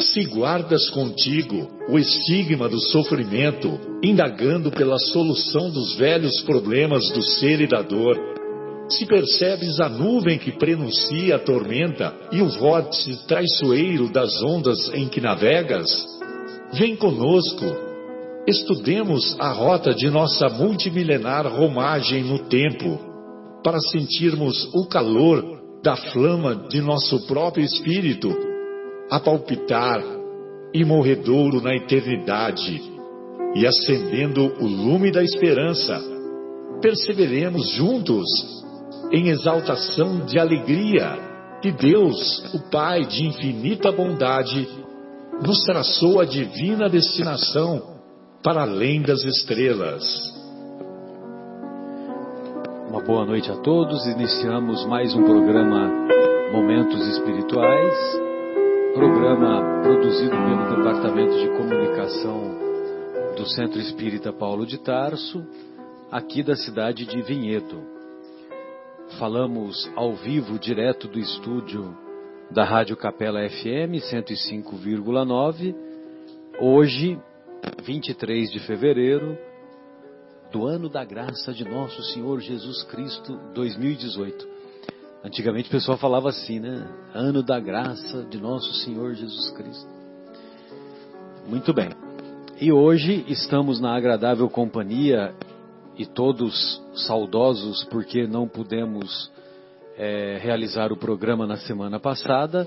Se guardas contigo o estigma do sofrimento, indagando pela solução dos velhos problemas do ser e da dor, se percebes a nuvem que prenuncia a tormenta e o vórtice traiçoeiro das ondas em que navegas, vem conosco, estudemos a rota de nossa multimilenar romagem no tempo, para sentirmos o calor da flama de nosso próprio espírito a palpitar imorredouro na eternidade e acendendo o lume da esperança, perseveremos juntos em exaltação de alegria que Deus, o Pai de infinita bondade, nos traçou a divina destinação para além das estrelas. Uma boa noite a todos. Iniciamos mais um programa Momentos Espirituais, programa produzido pelo Departamento de Comunicação do Centro Espírita Paulo de Tarso, aqui da cidade de Vinhedo. Falamos ao vivo, direto do estúdio da Rádio Capela FM 105,9. Hoje, 23 de fevereiro do ano da graça de nosso Senhor Jesus Cristo 2018. Antigamente o pessoal falava assim, né? Ano da graça de nosso Senhor Jesus Cristo. Muito bem. E hoje estamos na agradável companhia e todos saudosos porque não pudemos é, realizar o programa na semana passada,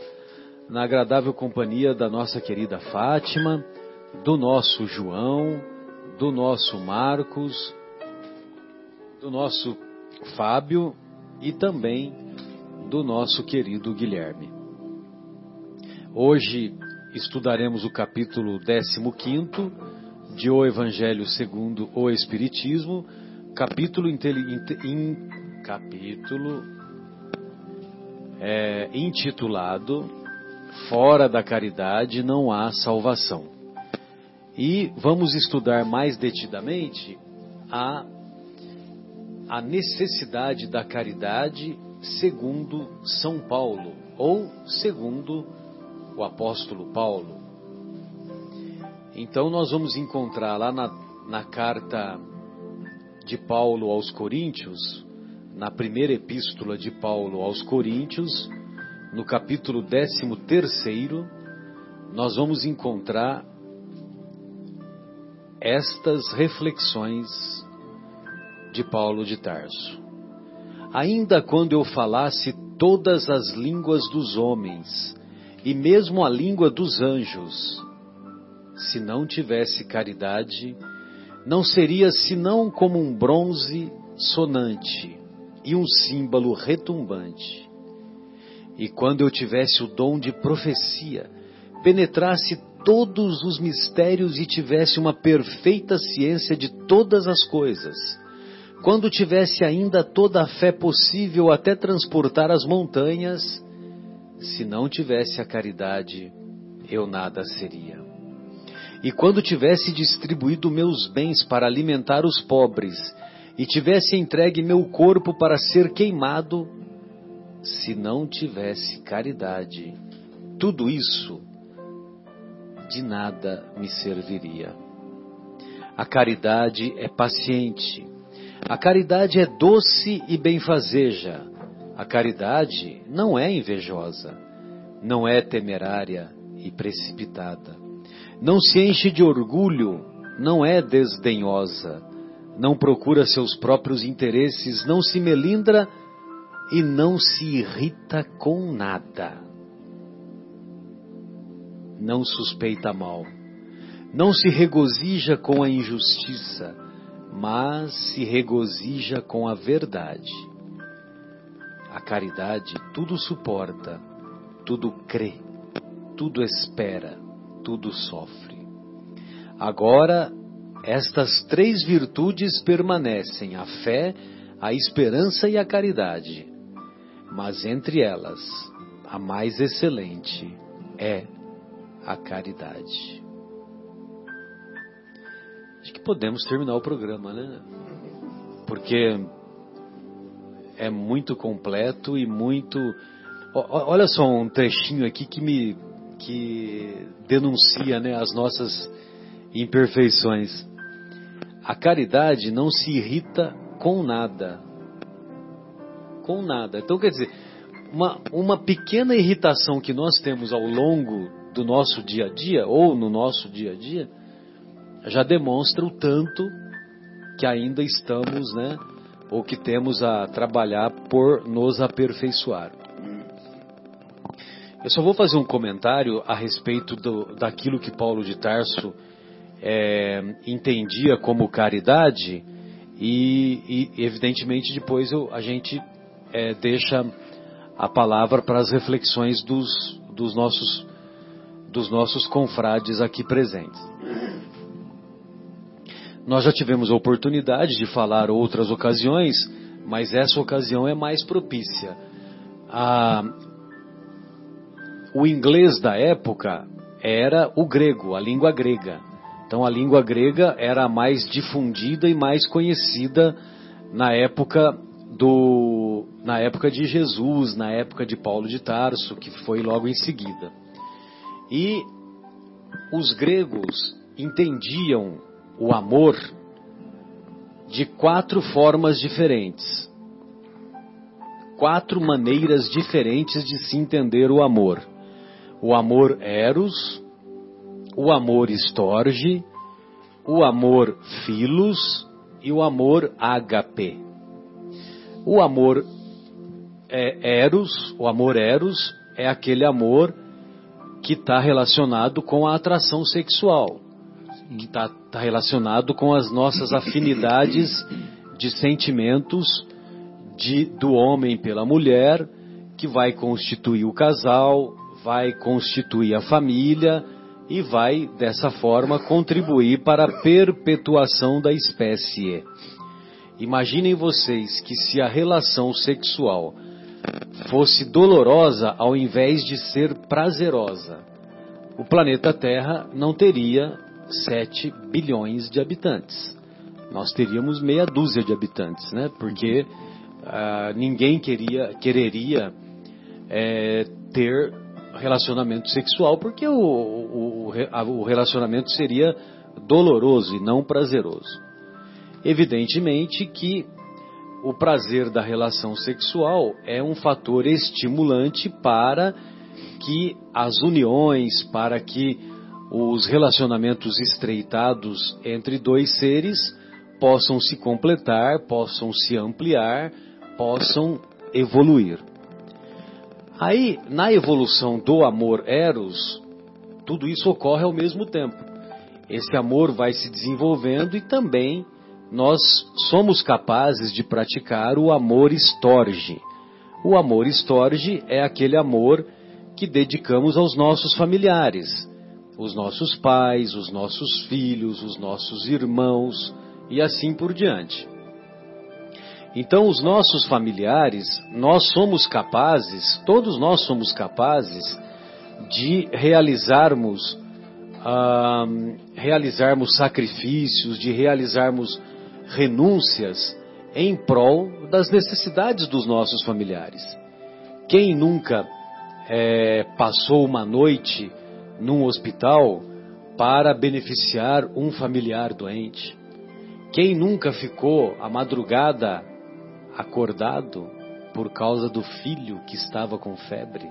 na agradável companhia da nossa querida Fátima, do nosso João, do nosso Marcos, do nosso Fábio e também do nosso querido Guilherme. Hoje estudaremos o capítulo 15 de O Evangelho segundo o Espiritismo, capítulo, in, capítulo é, intitulado Fora da caridade não há salvação. E vamos estudar mais detidamente a, a necessidade da caridade segundo São Paulo, ou segundo o apóstolo Paulo. Então nós vamos encontrar lá na, na carta de Paulo aos Coríntios, na primeira epístola de Paulo aos Coríntios, no capítulo 13, nós vamos encontrar estas reflexões de Paulo de Tarso. Ainda quando eu falasse todas as línguas dos homens e mesmo a língua dos anjos, se não tivesse caridade, não seria senão como um bronze sonante e um símbolo retumbante. E quando eu tivesse o dom de profecia, penetrasse todos os mistérios e tivesse uma perfeita ciência de todas as coisas, quando tivesse ainda toda a fé possível até transportar as montanhas, se não tivesse a caridade, eu nada seria. E quando tivesse distribuído meus bens para alimentar os pobres, e tivesse entregue meu corpo para ser queimado, se não tivesse caridade, tudo isso de nada me serviria. A caridade é paciente, a caridade é doce e benfazeja, a caridade não é invejosa, não é temerária e precipitada. Não se enche de orgulho, não é desdenhosa, não procura seus próprios interesses, não se melindra e não se irrita com nada. Não suspeita mal, não se regozija com a injustiça, mas se regozija com a verdade. A caridade tudo suporta, tudo crê, tudo espera, tudo sofre. Agora, estas três virtudes permanecem: a fé, a esperança e a caridade. Mas entre elas, a mais excelente é a caridade. Acho que podemos terminar o programa, né? Porque é muito completo e muito. Olha só um trechinho aqui que me que denuncia né, as nossas imperfeições. A caridade não se irrita com nada. Com nada. Então, quer dizer, uma, uma pequena irritação que nós temos ao longo do nosso dia a dia, ou no nosso dia a dia, já demonstra o tanto que ainda estamos, né, ou que temos a trabalhar por nos aperfeiçoar. Eu só vou fazer um comentário a respeito do, daquilo que Paulo de Tarso é, entendia como caridade e, e evidentemente, depois eu, a gente é, deixa a palavra para as reflexões dos, dos, nossos, dos nossos confrades aqui presentes. Nós já tivemos a oportunidade de falar outras ocasiões, mas essa ocasião é mais propícia. O inglês da época era o grego, a língua grega. Então a língua grega era a mais difundida e mais conhecida na época do na época de Jesus, na época de Paulo de Tarso, que foi logo em seguida. E os gregos entendiam o amor de quatro formas diferentes. Quatro maneiras diferentes de se entender o amor. O amor eros, o amor estorge, o amor filos e o amor agape. O amor é, eros, o amor eros é aquele amor que está relacionado com a atração sexual, que está tá relacionado com as nossas afinidades de sentimentos de, do homem pela mulher, que vai constituir o casal, vai constituir a família e vai, dessa forma, contribuir para a perpetuação da espécie. Imaginem vocês que se a relação sexual fosse dolorosa ao invés de ser prazerosa, o planeta Terra não teria 7 bilhões de habitantes. Nós teríamos meia dúzia de habitantes, né? Porque ah, ninguém queria, quereria é, ter relacionamento sexual, porque o, o, o relacionamento seria doloroso e não prazeroso. Evidentemente que o prazer da relação sexual é um fator estimulante para que as uniões, para que os relacionamentos estreitados entre dois seres possam se completar, possam se ampliar, possam evoluir. Aí, na evolução do amor eros, tudo isso ocorre ao mesmo tempo. Esse amor vai se desenvolvendo e também nós somos capazes de praticar o amor estorge. O amor estorge é aquele amor que dedicamos aos nossos familiares, os nossos pais, os nossos filhos, os nossos irmãos e assim por diante. Então, os nossos familiares, nós somos capazes, todos nós somos capazes de realizarmos, ah, realizarmos sacrifícios, de realizarmos renúncias em prol das necessidades dos nossos familiares. Quem nunca é, passou uma noite num hospital para beneficiar um familiar doente? Quem nunca ficou a madrugada acordado por causa do filho que estava com febre?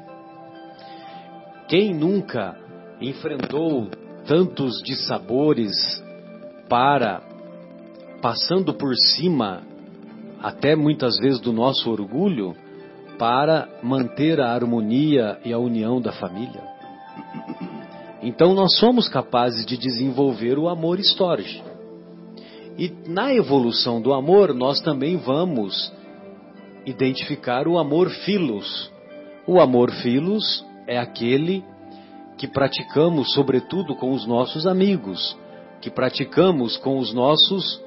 Quem nunca enfrentou tantos dissabores para, passando por cima, até muitas vezes do nosso orgulho, para manter a harmonia e a união da família? Então nós somos capazes de desenvolver o amor storage. E na evolução do amor, nós também vamos identificar o amor filos. O amor filos é aquele que praticamos sobretudo com os nossos amigos, que praticamos com os nossos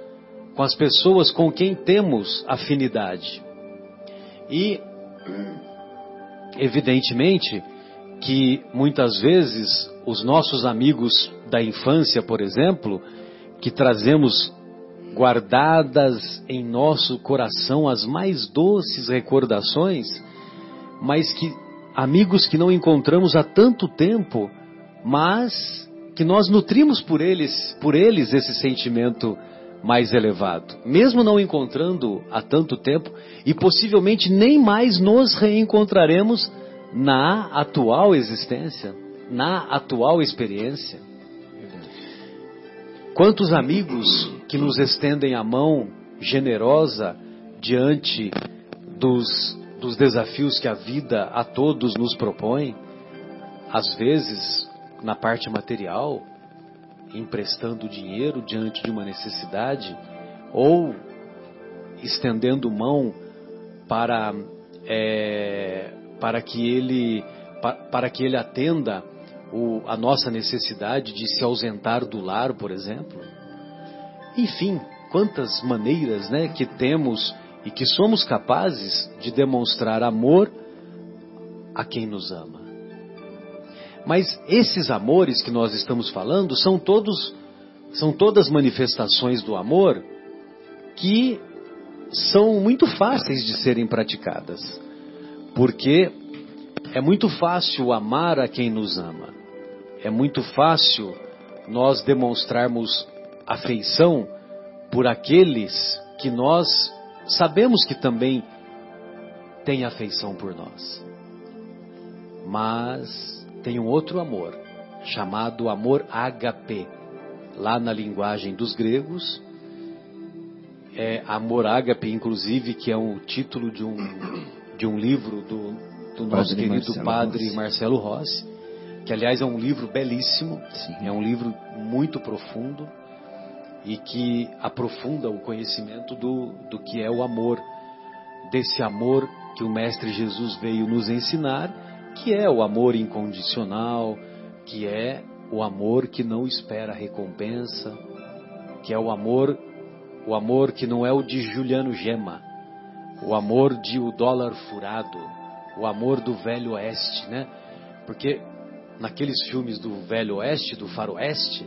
com as pessoas com quem temos afinidade. E evidentemente que muitas vezes os nossos amigos da infância, por exemplo, que trazemos guardadas em nosso coração as mais doces recordações, mas que amigos que não encontramos há tanto tempo, mas que nós nutrimos por eles, por eles esse sentimento mais elevado, mesmo não encontrando há tanto tempo e possivelmente nem mais nos reencontraremos na atual existência, na atual experiência. Quantos amigos que nos estendem a mão generosa diante dos, dos desafios que a vida a todos nos propõe, às vezes na parte material, emprestando dinheiro diante de uma necessidade, ou estendendo mão para, é, para, que, ele, para, para que ele atenda o, a nossa necessidade de se ausentar do lar, por exemplo. Enfim, quantas maneiras né, que temos e que somos capazes de demonstrar amor a quem nos ama. Mas esses amores que nós estamos falando são todos são todas manifestações do amor que são muito fáceis de serem praticadas. Porque é muito fácil amar a quem nos ama. É muito fácil nós demonstrarmos afeição por aqueles que nós sabemos que também têm afeição por nós. Mas tem um outro amor, chamado amor ágape. Lá na linguagem dos gregos, é amor ágape, inclusive, que é um título de um, de um livro do, do nosso padre querido Marcelo padre Rossi. Marcelo Rossi, que aliás é um livro belíssimo, Sim. é um livro muito profundo e que aprofunda o conhecimento do, do que é o amor, desse amor que o Mestre Jesus veio nos ensinar que é o amor incondicional, que é o amor que não espera recompensa, que é o amor, o amor que não é o de Juliano Gema, o amor de o dólar furado, o amor do velho oeste, né? Porque naqueles filmes do velho oeste, do faroeste,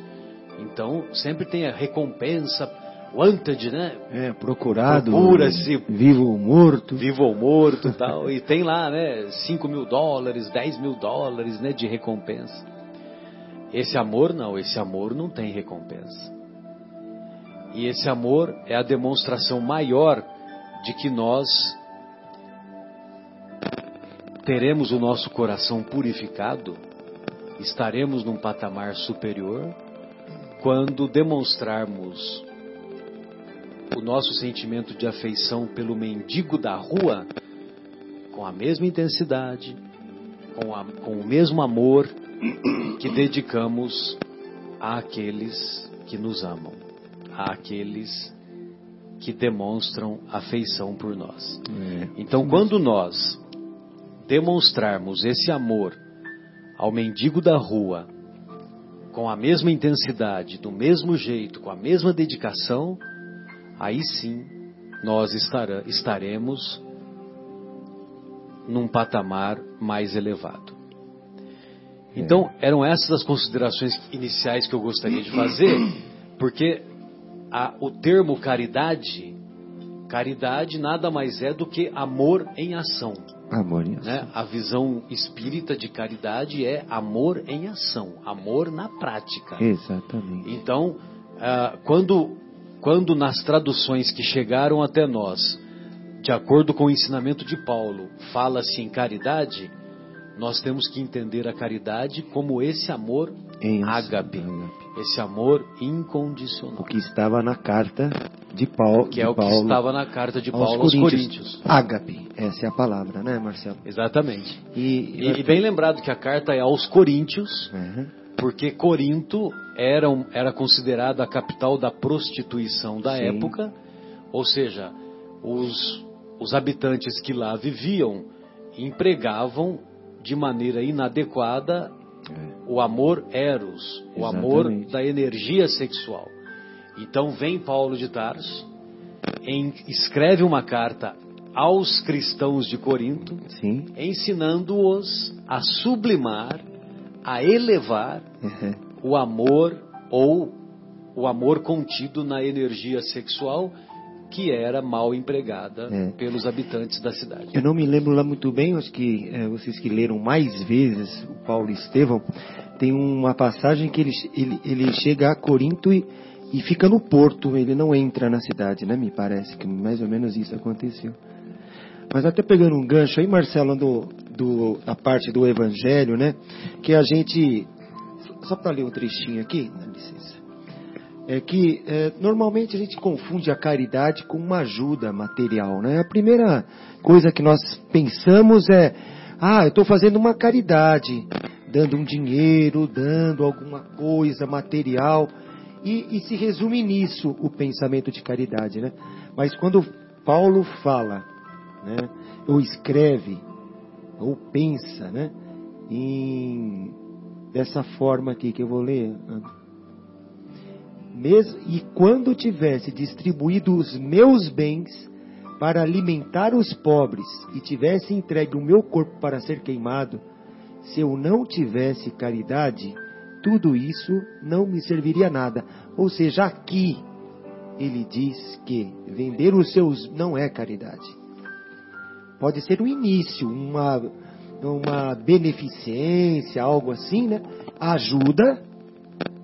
então sempre tem a recompensa wanted, né? É, procurado. Procura-se. Vivo ou morto. Vivo ou morto tal. E tem lá, né? 5 mil dólares, 10 mil dólares, né? De recompensa. Esse amor não, esse amor não tem recompensa. E esse amor é a demonstração maior de que nós teremos o nosso coração purificado, estaremos num patamar superior quando demonstrarmos o nosso sentimento de afeição pelo mendigo da rua com a mesma intensidade, com, a, com o mesmo amor que dedicamos àqueles que nos amam, àqueles que demonstram afeição por nós. É, então, quando nós demonstrarmos esse amor ao mendigo da rua, com a mesma intensidade, do mesmo jeito, com a mesma dedicação, aí sim nós estaremos num patamar mais elevado. Então, é. eram essas as considerações iniciais que eu gostaria de fazer, porque a, o termo caridade, caridade nada mais é do que amor em ação. Ação. Né? A visão espírita de caridade é amor em ação, amor na prática. Exatamente. Então, uh, quando quando nas traduções que chegaram até nós, de acordo com o ensinamento de Paulo, fala-se em caridade, nós temos que entender a caridade como esse amor em ágape, esse amor incondicional. O que estava na carta de Paulo. Que é o Paulo que estava na carta de Paulo aos, aos Coríntios. Ágape, essa é a palavra, né, Marcelo? Exatamente. E, e, e bem lembrado que a carta é aos Coríntios. Uhum porque Corinto era, era considerada a capital da prostituição da Sim. época, ou seja, os, os habitantes que lá viviam empregavam de maneira inadequada é. o amor eros, o Exatamente. amor da energia sexual. Então vem Paulo de Tarso, em, escreve uma carta aos cristãos de Corinto, ensinando-os a sublimar a elevar uhum. o amor ou o amor contido na energia sexual que era mal empregada É. pelos habitantes da cidade. Eu não me lembro lá muito bem, acho que é, vocês que leram mais vezes o Paulo Estevão, tem uma passagem que ele, ele, ele chega a Corinto e, e fica no porto, ele não entra na cidade, né? Me parece que mais ou menos isso aconteceu. Mas até pegando um gancho aí, Marcelo, do, do, a parte do Evangelho, né? Que a gente. Só para ler um trechinho aqui, dá licença. É que é, normalmente a gente confunde a caridade com uma ajuda material, né? A primeira coisa que nós pensamos é: ah, eu estou fazendo uma caridade, dando um dinheiro, dando alguma coisa material. E, e se resume nisso o pensamento de caridade, né? Mas quando Paulo fala, né, ou escreve, ou pensa, né, em dessa forma aqui que eu vou ler. Mesmo, e quando tivesse distribuído os meus bens para alimentar os pobres e tivesse entregue o meu corpo para ser queimado, se eu não tivesse caridade, tudo isso não me serviria nada. Ou seja, aqui ele diz que vender os seus não é caridade. Pode ser o início, uma, uma beneficência, algo assim, né? Ajuda,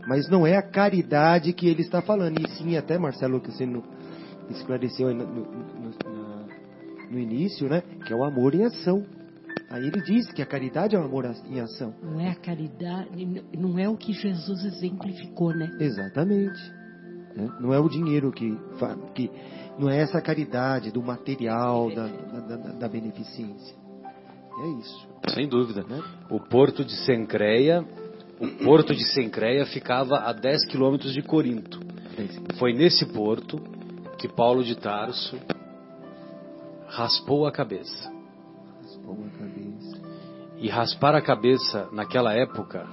mas não é a caridade que ele está falando. E sim, até Marcelo, que você esclareceu no, no- no- no início, né? Que é o amor em ação. Aí ele diz que a caridade é o amor em ação. Não é a caridade, não é o que Jesus exemplificou, né? Exatamente. né? Não é o dinheiro que, que. Não é essa caridade do material, da, da, da- da beneficência. É isso. Sem dúvida. Né? O porto de Sencreia, o porto de Sencreia ficava a 10 quilômetros de Corinto. Foi nesse porto que Paulo de Tarso raspou a cabeça. E raspar a cabeça naquela época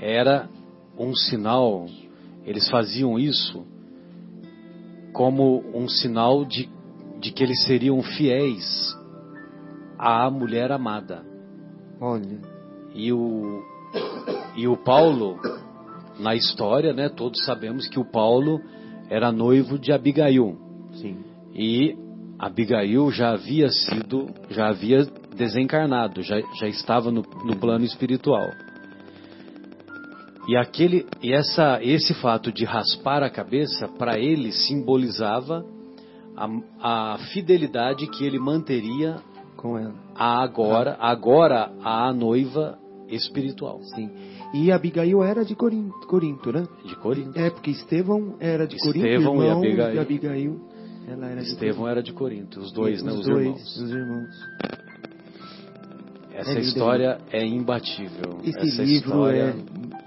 era um sinal, eles faziam isso como um sinal de, de que eles seriam fiéis à mulher amada. Olha, E o, e o Paulo, na história, né, todos sabemos que o Paulo era noivo de Abigail. sim. E Abigail já havia sido, já havia desencarnado, já, já estava no, no plano espiritual. E aquele, e essa, esse fato de raspar a cabeça para ele simbolizava a, a fidelidade que ele manteria Com ela. a agora, agora a noiva espiritual Sim. E Abigail era de Corinto, Corinto, né? de Corinto. É, porque Estevão era de Corinto, Estevão e irmão Abigail. de Abigail. Ela era de Estevão era de Corinto, os dois, Os né, os dois, irmãos. Os irmãos. Essa É história é imbatível. Esse Essa livro história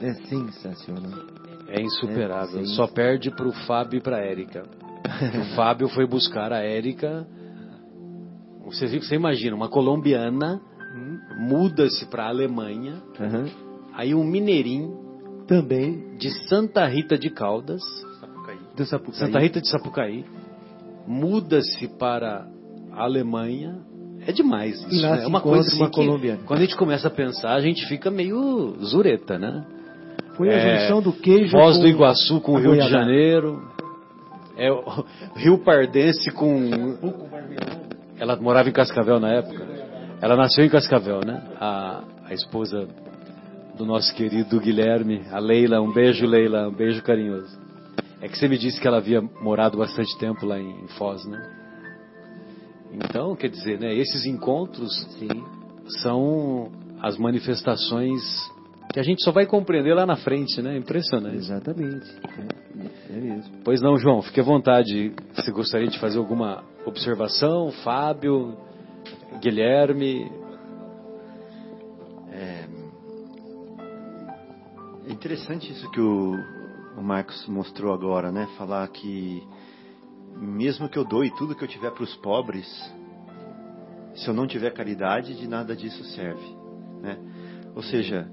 é, é sensacional. é insuperável. É. Só perde pro Fábio e pra Érica. o Fábio foi buscar a Érica. Você, você imagina, uma colombiana muda-se para a Alemanha, aham. aí um mineirinho Também de Santa Rita de Caldas, do Sapucaí. Santa Rita de Sapucaí, muda-se para a Alemanha. É demais isso. Né? É uma coisa assim uma colombiana. quando a gente começa a pensar, a gente fica meio zureta, né? Foi a É, junção do queijo Foz do Iguaçu com o a Rio de. Janeiro. É o Rio Pardense com. Ela morava em Cascavel na época. Ela nasceu em Cascavel, né? A, a esposa do nosso querido Guilherme, a Leila. Um beijo, Leila. Um beijo carinhoso. É que você me disse que ela havia morado bastante tempo lá em, em Foz, né? Então, quer dizer, né? Esses encontros Sim. são as manifestações que a gente só vai compreender lá na frente, né? Impressionante. Exatamente. É, é mesmo. Pois não, João, fique à vontade. Se gostaria de fazer alguma observação, Fábio, Guilherme. É interessante isso que o, o Marcos mostrou agora, né? Falar que mesmo que eu doe tudo que eu tiver para os pobres, se eu não tiver caridade, de nada disso serve, né? Ou seja,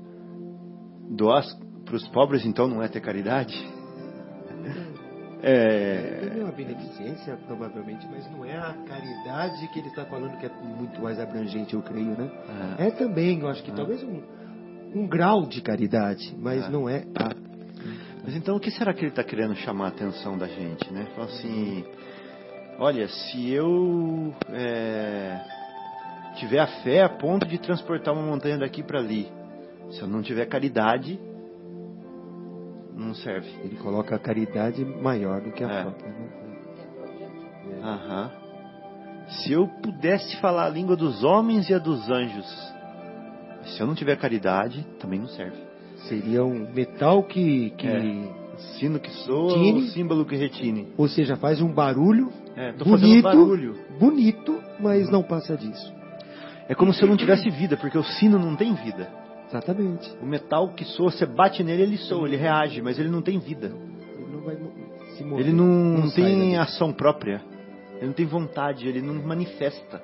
doar para os pobres então não é ter caridade? É, É uma beneficência, provavelmente, mas não é a caridade que ele está falando que é muito mais abrangente, eu creio, né? É também, eu acho que talvez um, um grau de caridade, mas É. não é a. Mas então o que será que ele está querendo chamar a atenção da gente, né? Fala assim, olha, se eu é, tiver a fé a ponto de transportar uma montanha daqui para ali, se eu não tiver caridade, não serve. Ele coloca a caridade maior do que a É. própria. né? Aham. Se eu pudesse falar a língua dos homens e a dos anjos, se eu não tiver caridade, também não serve. Seria um metal que, que É. Sino que soa, Tine. o símbolo que retine. ou seja, faz um barulho É, bonito, barulho. bonito, mas não passa disso. É como se eu não tivesse vida, porque o sino não tem vida. Exatamente. O metal que soa, você bate nele, ele soa, ele reage, mas ele não tem vida. Ele não vai se mover. Ele não, sai tem ação própria. Ele não tem vontade, ele não manifesta.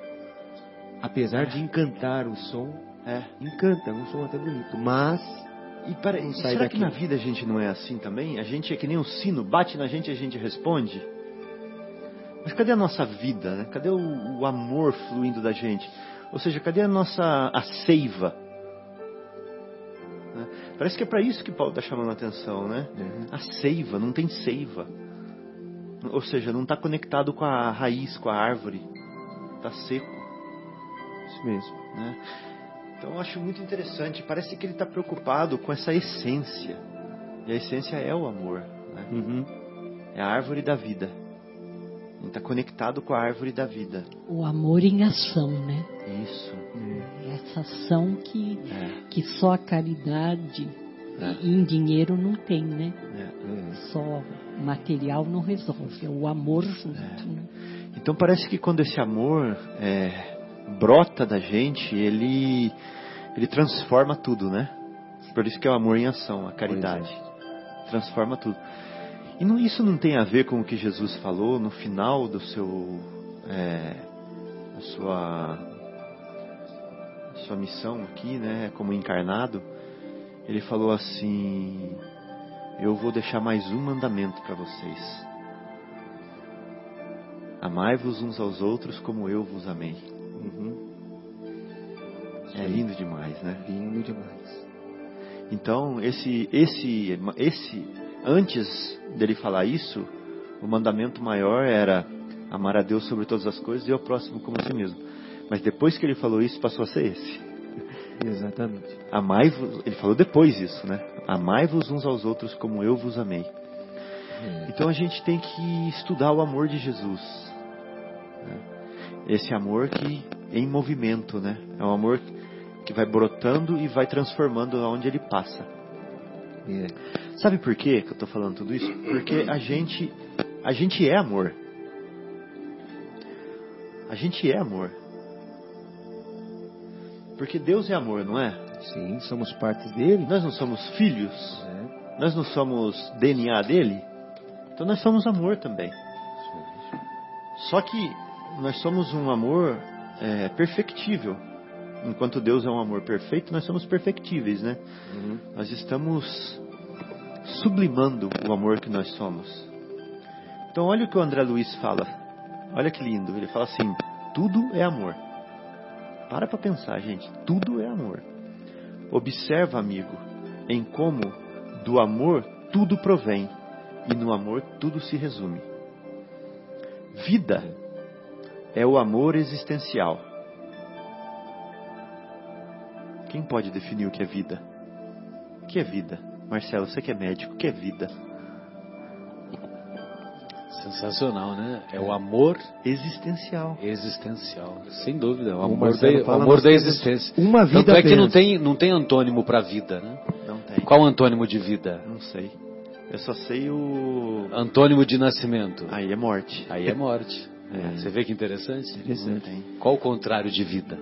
Apesar de encantar o som, É. encanta, é um som até bonito, mas E, para, e será que daquilo. na vida a gente não é assim também? A gente é que nem o sino, bate na gente e a gente responde? Mas cadê a nossa vida? Né? Cadê o, o amor fluindo da gente? Ou seja, cadê a nossa a seiva? Né? Parece que é para isso que Paulo está chamando a atenção, né? A seiva, não tem seiva. Ou seja, não está conectado com a raiz, com a árvore. Está seco. isso mesmo. né? Então eu acho muito interessante. Parece que ele está preocupado com essa essência. E a essência é o amor. né? Uhum. É a árvore da vida. Ele está conectado com a árvore da vida. O amor em ação, né? Isso. Essa ação que, É, que só a caridade É. e em dinheiro não tem, né? é. Só material não resolve. É o amor junto, né? Então parece que quando esse amor é, brota da gente, ele, ele transforma tudo, né? Por isso que é o amor em ação, a caridade. Transforma tudo. E não- isso não tem a ver com o que Jesus falou no final do seu, é, da sua, da sua missão aqui, né? Como encarnado. Ele falou assim: Eu vou deixar mais um mandamento para vocês. Amai-vos uns aos outros como eu vos amei. Uhum. É lindo demais, né? Lindo demais. Então, esse, esse, esse, antes dele falar isso, o mandamento maior era amar a Deus sobre todas as coisas e ao próximo como a si mesmo. Mas depois que ele falou isso, passou a ser esse. Exatamente. Amai-vos, ele falou depois isso, né? Amai-vos uns aos outros como eu vos amei. Então a gente tem que estudar o amor de Jesus. né? Esse amor que em movimento, né? É um amor que vai brotando e vai transformando aonde ele passa. É. Sabe por quê que eu estou falando tudo isso? Porque a gente, a gente é amor. A gente é amor. Porque Deus é amor, não é? Sim, somos parte dele. Nós não somos filhos, É. nós não somos DNA dele, então nós somos amor também. Só que nós somos um amor é, perfectível. Enquanto Deus é um amor perfeito, nós somos perfectíveis, né? Uhum. Nós estamos sublimando o amor que nós somos. Então olha o que o André Luiz fala. Olha que lindo. Ele fala assim: tudo é amor. Para para pensar, gente. Tudo é amor. Observa, amigo, em como do amor tudo provém e no amor tudo se resume. Vida é o amor existencial. Quem pode definir o que é vida? O que é vida? Marcelo, você que é médico, o que é vida? Sensacional, né? É o amor Existencial. existencial. Sem dúvida. O amor, da, o amor da existência. uma vida Tanto é que não tem, não tem antônimo para vida, né? Não tem. Qual antônimo de vida? Não sei. Eu só sei o. Antônimo de nascimento. Aí é morte. Aí é morte. É. Você vê que interessante? Interessante. Qual o contrário de vida?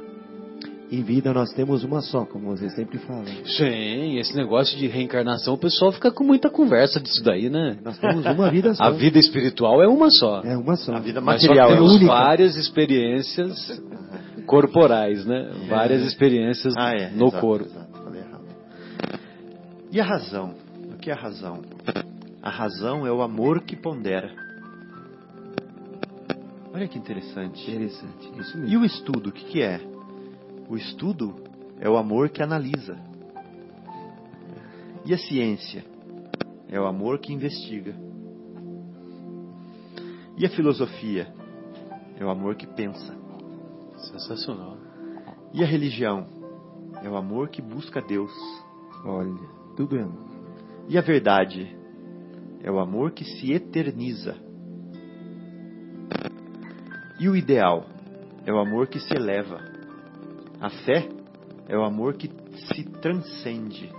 Em vida nós temos uma só, como você sempre fala. Sim, esse negócio de reencarnação, o pessoal fica com muita conversa disso daí, né? Nós temos uma vida só. A vida espiritual é uma só. É uma só. A vida Mas só material é temos única. várias experiências corporais, né? Várias experiências Ah, é. no exato, corpo. Exato, falei errado. E a razão? O que é a razão? A razão é o amor que pondera. Olha que interessante. Interessante. Isso E mesmo. o estudo, o que, que é? O estudo é o amor que analisa. E a ciência? É o amor que investiga. E a filosofia? É o amor que pensa. Sensacional. E a religião? É o amor que busca Deus. Olha, tudo é amor. E a verdade? É o amor que se eterniza. E o ideal? É o amor que se eleva. A fé é o amor que se transcende.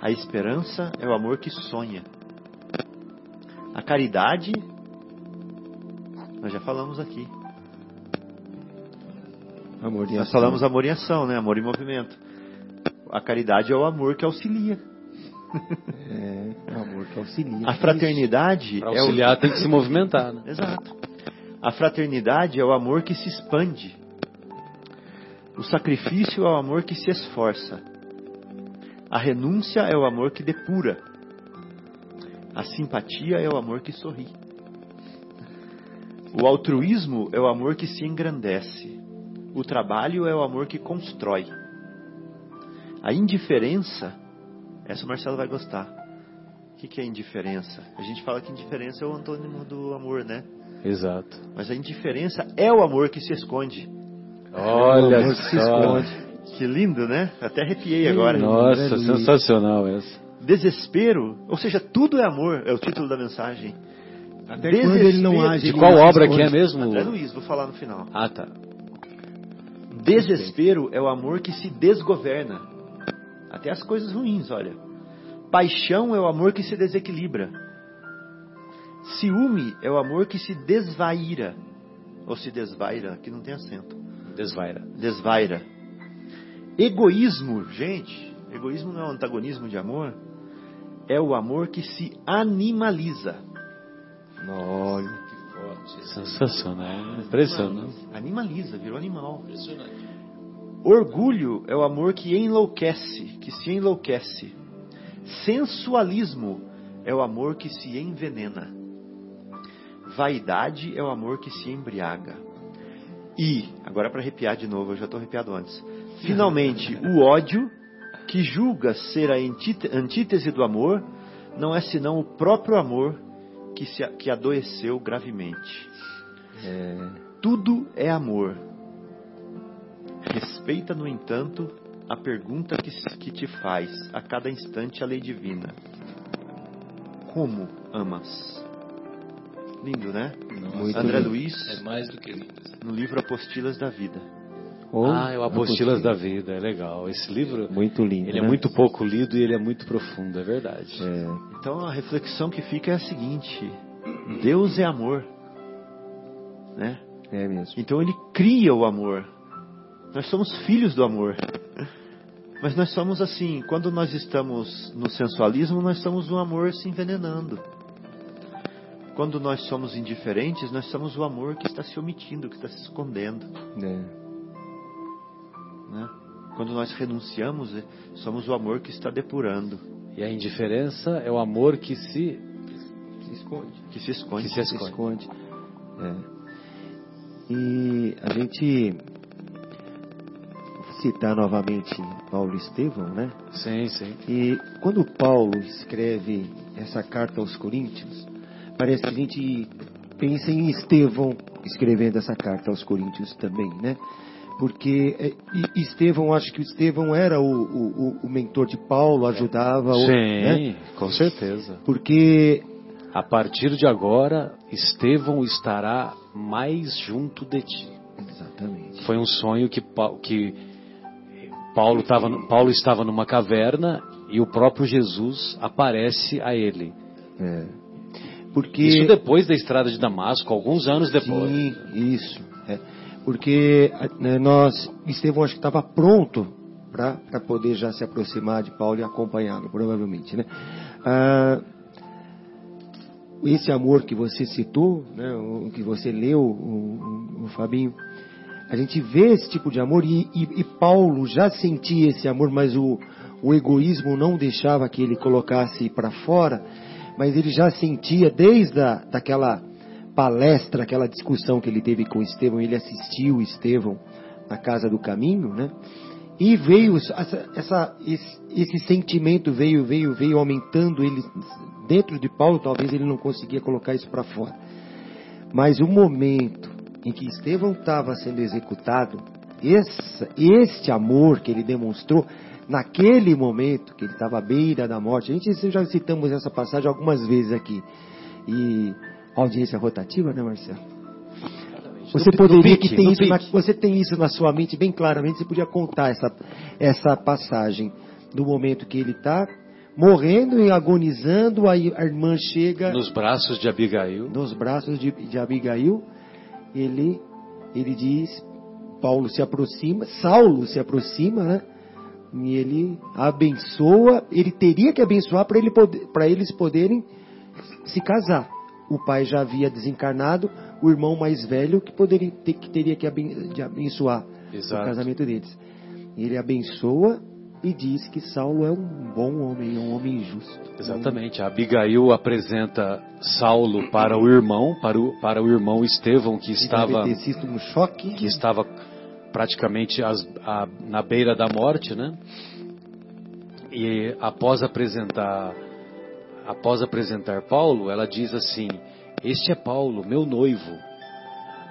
A esperança é o amor que sonha. A caridade, nós já falamos aqui. Amor Nós falamos amor em ação, né? Amor em movimento. A caridade é o amor que auxilia. É, amor que auxilia. A fraternidade Para é o auxiliar tem que se movimentar, né? Exato. A fraternidade é o amor que se expande. O sacrifício é o amor que se esforça. A renúncia é o amor que depura. A simpatia é o amor que sorri. O altruísmo é o amor que se engrandece. O trabalho é o amor que constrói. A indiferença, essa o Marcelo vai gostar. O que que é indiferença? A gente fala que indiferença é o antônimo do amor, né? Exato. Mas a indiferença é o amor que se esconde. Olha amor que se só. esconde. Que lindo, né? Até arrepiei agora. Nossa, sensacional essa. Desespero, ou seja, tudo é amor, é o título da mensagem. Até quando ele não Desespero. age. De qual obra que é mesmo? André Luiz, vou falar no final. Ah, tá. Desespero é o amor que se desgoverna. Até as coisas ruins, olha. Paixão é o amor que se desequilibra. Ciúme é o amor que se desvaira. Ou se desvaira, que não tem acento. Desvaira. Desvaira. Egoísmo, gente, egoísmo não é um antagonismo de amor. É o amor que se animaliza. Olha. Sensacional. Impressionante. Animaliza, virou animal. Orgulho é o amor que enlouquece, que se enlouquece. Sensualismo é o amor que se envenena. Vaidade é o amor que se embriaga. E, agora para arrepiar de novo, eu já estou arrepiado antes. Finalmente, o ódio, que julga ser a antít- antítese do amor, não é senão o próprio amor que, se, que adoeceu gravemente. Tudo é amor. Respeita, no entanto, a pergunta que, que te faz a cada instante a lei divina: Como amas? Lindo, né? Muito André lindo. Luiz, É mais do que lindo. no livro Apostilas da Vida. Ou- Ah, é o Apostilas da Vida, é legal. Esse livro, Muito lindo. ele é né? muito pouco lido e ele é muito profundo, é verdade. É, Então a reflexão que fica é a seguinte: Deus é amor, né? é mesmo. Então ele cria o amor. Nós somos filhos do amor. Mas nós somos assim, quando nós estamos no sensualismo, nós somos o amor se envenenando. Quando nós somos indiferentes, nós somos o amor que está se omitindo, que está se escondendo. É. Né? Quando nós renunciamos, eh, somos o amor que está depurando, E a indiferença é o amor que se Se esconde. que se esconde. Que se Se esconde. esconde. É. E a gente citar novamente Paulo Estevão, né? Sim, sim. E quando Paulo escreve essa carta aos Coríntios, parece que a gente pensa em Estevão escrevendo essa carta aos Coríntios também, né? Porque é, Estevão, acho que o Estevão era o, o, o- o mentor de Paulo, ajudava, o- Sim, né? com certeza. Porque A partir de agora, Estevão estará mais junto de ti. exatamente. Foi um sonho que, que Paulo, estava, Paulo estava numa caverna e o próprio Jesus aparece a ele. É. Porque Isso depois da estrada de Damasco, alguns anos depois. Sim, isso. é. Porque né, nós, Estevão acho que estava pronto para poder já se aproximar de Paulo e acompanhá-lo, provavelmente. Né? Ah, esse amor que você citou, né, o que você leu, o, o- o Fabinho, a gente vê esse tipo de amor e, e- e Paulo já sentia esse amor, mas o, o egoísmo não deixava que ele colocasse para fora, mas ele já sentia desde a, daquela palestra, aquela discussão que ele teve com Estevão, ele assistiu Estevão na Casa do Caminho, né? E veio essa, essa- esse, esse sentimento veio, veio, veio aumentando ele dentro de Paulo, talvez ele não conseguia colocar isso para fora. Mas o momento em que Estevão estava sendo executado, esse, este amor que ele demonstrou naquele momento que ele estava à beira da morte, a gente já citamos essa passagem algumas vezes aqui. E audiência rotativa, né, Marcelo? Você No- poderia no que tem isso na, você tem isso na sua mente bem claramente, você podia contar essa, essa passagem do momento que ele está morrendo e agonizando, aí a irmã chega Nos braços de Abigail. nos braços de, de Abigail, ele, ele diz, Paulo se aproxima, Saulo se aproxima, né? E ele abençoa, ele teria que abençoar para ele poder, eles poderem se casar. O pai já havia desencarnado, o irmão mais velho que poderia que teria que abençoar Exato. o casamento deles. Ele abençoa e diz que Saulo é um bom homem, um homem justo. Exatamente. A Abigail apresenta Saulo para o irmão, para o, para o irmão Estevão, que estava, um choque. que estava praticamente às- a- na beira da morte, né? E após apresentar, após apresentar Paulo, ela diz assim: Este é Paulo, meu noivo.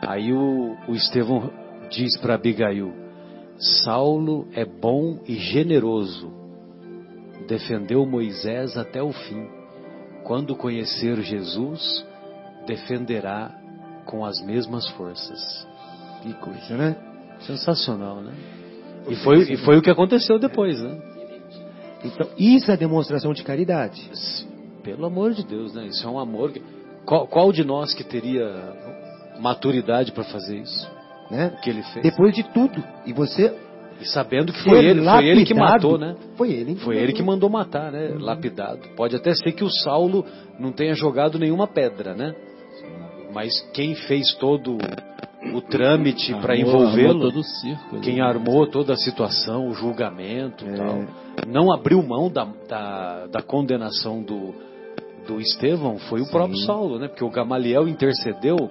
Aí o, o Estevão diz para Abigail: Saulo é bom e generoso. Defendeu Moisés até o fim. Quando conhecer Jesus, defenderá com as mesmas forças. Que coisa, né? Sensacional, né? E foi, e foi o que aconteceu depois, né? Então, isso é demonstração de caridade. Pelo amor de Deus, né? Isso é um amor. que- Qual, qual de nós que teria maturidade para fazer isso? Né? O que ele fez? Depois de tudo. E você. E sabendo que foi ele, foi ele que lapidado, matou, né? Foi ele. Foi ele que mandou matar, né? Lapidado. Pode até ser que o Saulo não tenha jogado nenhuma pedra, né? Mas quem fez todo o trâmite para envolvê-lo, quem armou toda a situação, o julgamento É. tal, não abriu mão da, da, da condenação do, do Estevão foi o Sim. próprio Saulo, né? Porque o Gamaliel intercedeu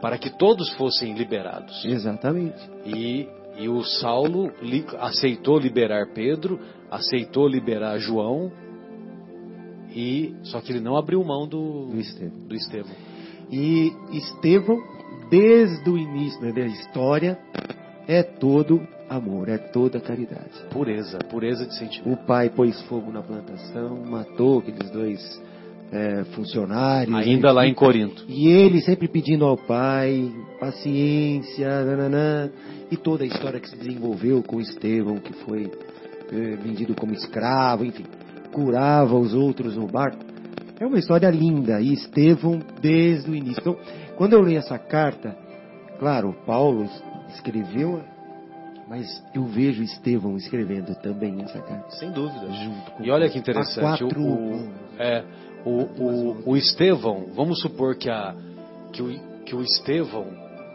para que todos fossem liberados. Exatamente. E, e o Saulo li- aceitou liberar Pedro, aceitou liberar João, e só que ele não abriu mão do, Do Estevão. do Estevão. E Estevão, desde o início né, da história, é todo amor, é toda caridade. Pureza, pureza de sentimento. O pai pôs fogo na plantação, matou aqueles dois é, funcionários. Ainda lá em Corinto. E ele sempre pedindo ao pai paciência, nananã, e toda a história que se desenvolveu com Estevão, que foi eh, vendido como escravo, enfim, curava os outros no barco. É uma história linda, e Estevão desde o início. Então, quando eu leio essa carta, claro, Paulo escreveu, mas eu vejo Estevão escrevendo também essa carta. Sem dúvida. Junto com E olha que interessante, o, quatro o, anos. é, o, o, o Estevão, vamos supor que, a, que, o, que o Estevão,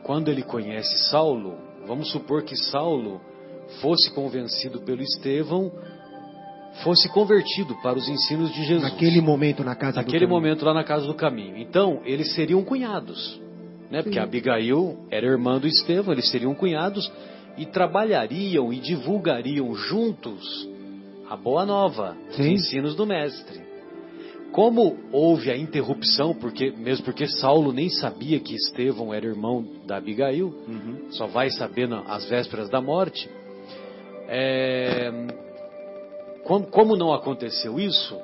quando ele conhece Saulo, vamos supor que Saulo fosse convencido pelo Estevão, fosse convertido para os ensinos de Jesus. Naquele momento na casa do Naquele caminho. momento lá na casa do caminho. Então, eles seriam cunhados. Né? Porque Sim. Abigail era irmã do Estevão, eles seriam cunhados e trabalhariam e divulgariam juntos a boa nova, os Sim. ensinos do mestre. Como houve a interrupção, porque mesmo porque Saulo nem sabia que Estevão era irmão da Abigail, Uhum. só vai saber às vésperas da morte. É, como, como não aconteceu isso,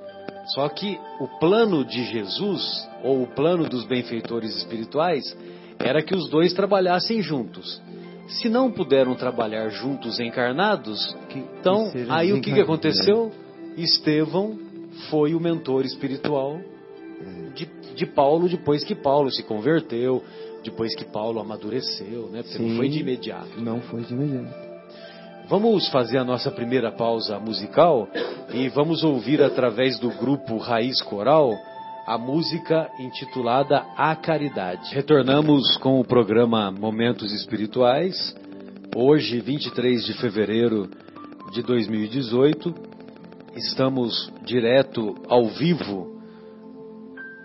só que o plano de Jesus, ou o plano dos benfeitores espirituais, era que os dois trabalhassem juntos. Se não puderam trabalhar juntos encarnados, Que- então aí o que, que aconteceu? Estevão foi o mentor espiritual de, de Paulo depois que Paulo se converteu, depois que Paulo amadureceu, né? Porque não Sim. foi de imediato. Não foi de imediato. Vamos fazer a nossa primeira pausa musical e vamos ouvir através do grupo Raiz Coral a música intitulada A Caridade. Retornamos com o programa Momentos Espirituais, hoje, 23 de fevereiro de 2018. Estamos direto ao vivo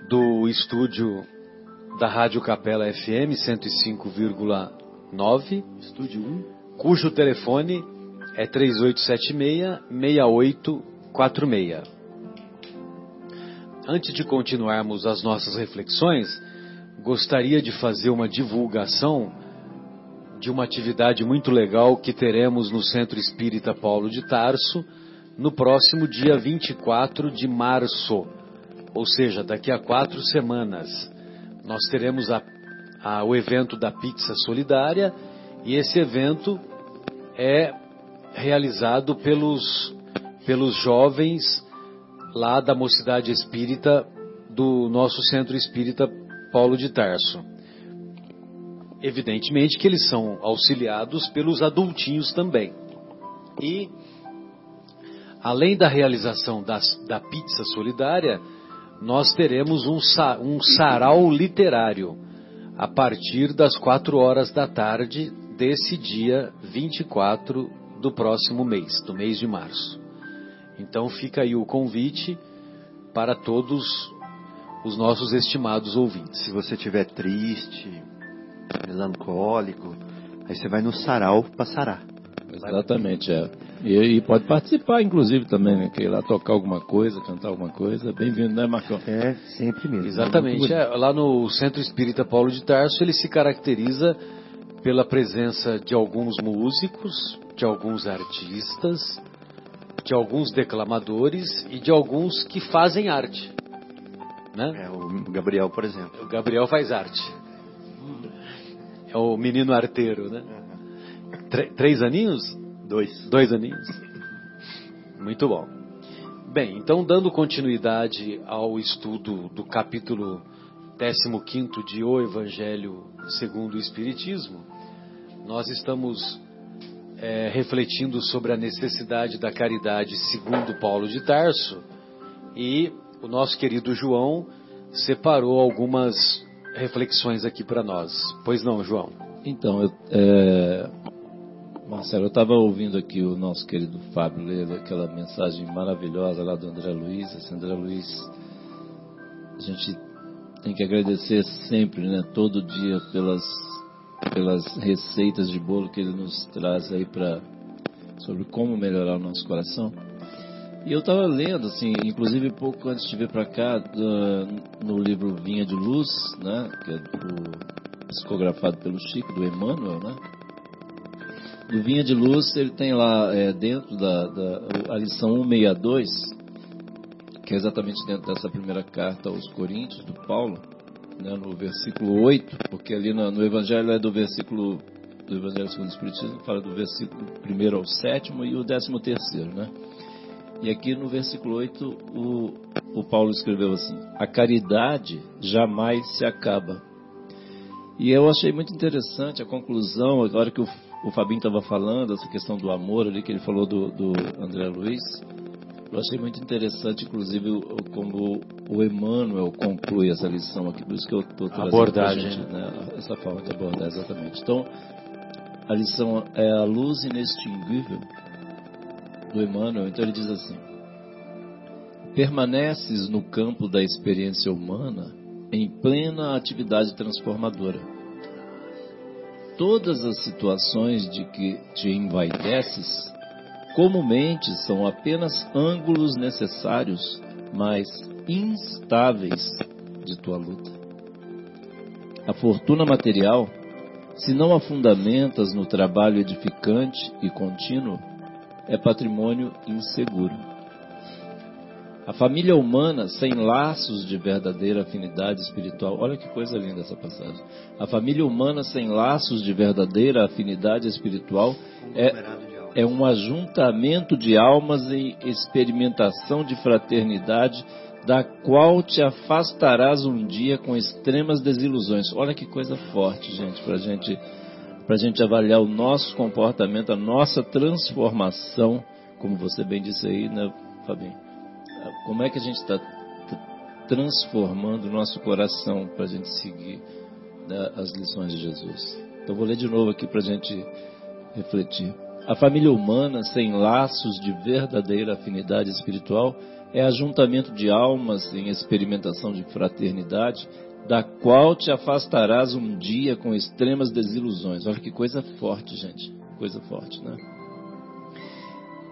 do estúdio da Rádio Capela FM 105,9 Estúdio 1. cujo telefone é 3876-6846. Antes de continuarmos as nossas reflexões, gostaria de fazer uma divulgação de uma atividade muito legal que teremos no Centro Espírita Paulo de Tarso no próximo dia 24 de março, ou seja, daqui a quatro semanas. Nós teremos a, a, o evento da Pizza Solidária e esse evento é realizado pelos, pelos jovens lá da Mocidade Espírita do nosso Centro Espírita Paulo de Tarso. Evidentemente que eles são auxiliados pelos adultinhos também. E, além da realização das, da pizza solidária, nós teremos um, um sarau literário a partir das quatro horas da tarde desse dia 24 do próximo mês, do mês de março. Então fica aí o convite para todos os nossos estimados ouvintes. Se você estiver triste, melancólico, aí você vai no sarau para sarar. Exatamente, é. E, e, pode participar, inclusive, também, né? Que ir lá tocar alguma coisa, cantar alguma coisa. Bem-vindo, né, Marcão? É, sempre mesmo. Exatamente. É, lá no Centro Espírita Paulo de Tarso, ele se caracteriza pela presença de alguns músicos, de alguns artistas, de alguns declamadores e de alguns que fazem arte. Né? É, o Gabriel, por exemplo. O Gabriel faz arte. É o menino arteiro, né? três aninhos? Dois. Dois aninhos. Muito bom. Bem, então dando continuidade ao estudo do capítulo 15 de O Evangelho segundo o Espiritismo, nós estamos é, refletindo sobre a necessidade da caridade segundo Paulo de Tarso e o nosso querido João separou algumas reflexões aqui para nós. Pois não, João? Então, eu, é, Marcelo, eu estava ouvindo aqui o nosso querido Fábio ler aquela mensagem maravilhosa lá do André Luiz. Esse André Luiz, a gente tem que agradecer sempre, né, todo dia pelas pelas receitas de bolo que ele nos traz aí para sobre como melhorar o nosso coração. E eu estava lendo, assim, inclusive pouco antes de vir para cá, do, no livro Vinha de Luz, né, que é do, psicografado pelo Chico, do Emmanuel, né? Vinha de Luz, ele tem lá é, dentro da, da a lição 162, que é exatamente dentro dessa primeira carta aos Coríntios, do Paulo, né, no versículo 8, porque ali no, no Evangelho é do versículo do Evangelho segundo o Espiritismo, fala do versículo 1 ao 7 e o 13 terceiro, né? E aqui no versículo 8, o, o Paulo escreveu assim: A caridade jamais se acaba. E eu achei muito interessante a conclusão, agora que o, o Fabinho estava falando, essa questão do amor ali, que ele falou do, do André Luiz. Eu achei muito interessante, inclusive, como o Emmanuel conclui essa lição aqui, por isso que eu estou trazendo abordagem. Gente, né, essa forma de abordar, exatamente. Então, a lição é a luz inextinguível do Emmanuel, então ele diz assim: Permaneces no campo da experiência humana em plena atividade transformadora. Todas as situações de que te envaideces comumente são apenas ângulos necessários, mas instáveis de tua luta. A fortuna material, se não a fundamentas no trabalho edificante e contínuo, é patrimônio inseguro. A família humana sem laços de verdadeira afinidade espiritual. Olha que coisa linda essa passagem. A família humana sem laços de verdadeira afinidade espiritual é, é um ajuntamento de almas em experimentação de fraternidade, da qual te afastarás um dia com extremas desilusões. Olha que coisa forte, gente, para gente, a gente avaliar o nosso comportamento, a nossa transformação, como você bem disse aí, né, Fabinho? Como é que a gente está transformando o nosso coração para a gente seguir né, as lições de Jesus? Então, vou ler de novo aqui para a gente refletir. A família humana, sem laços de verdadeira afinidade espiritual, é ajuntamento de almas em experimentação de fraternidade, da qual te afastarás um dia com extremas desilusões. Olha que coisa forte, gente. Coisa forte, né?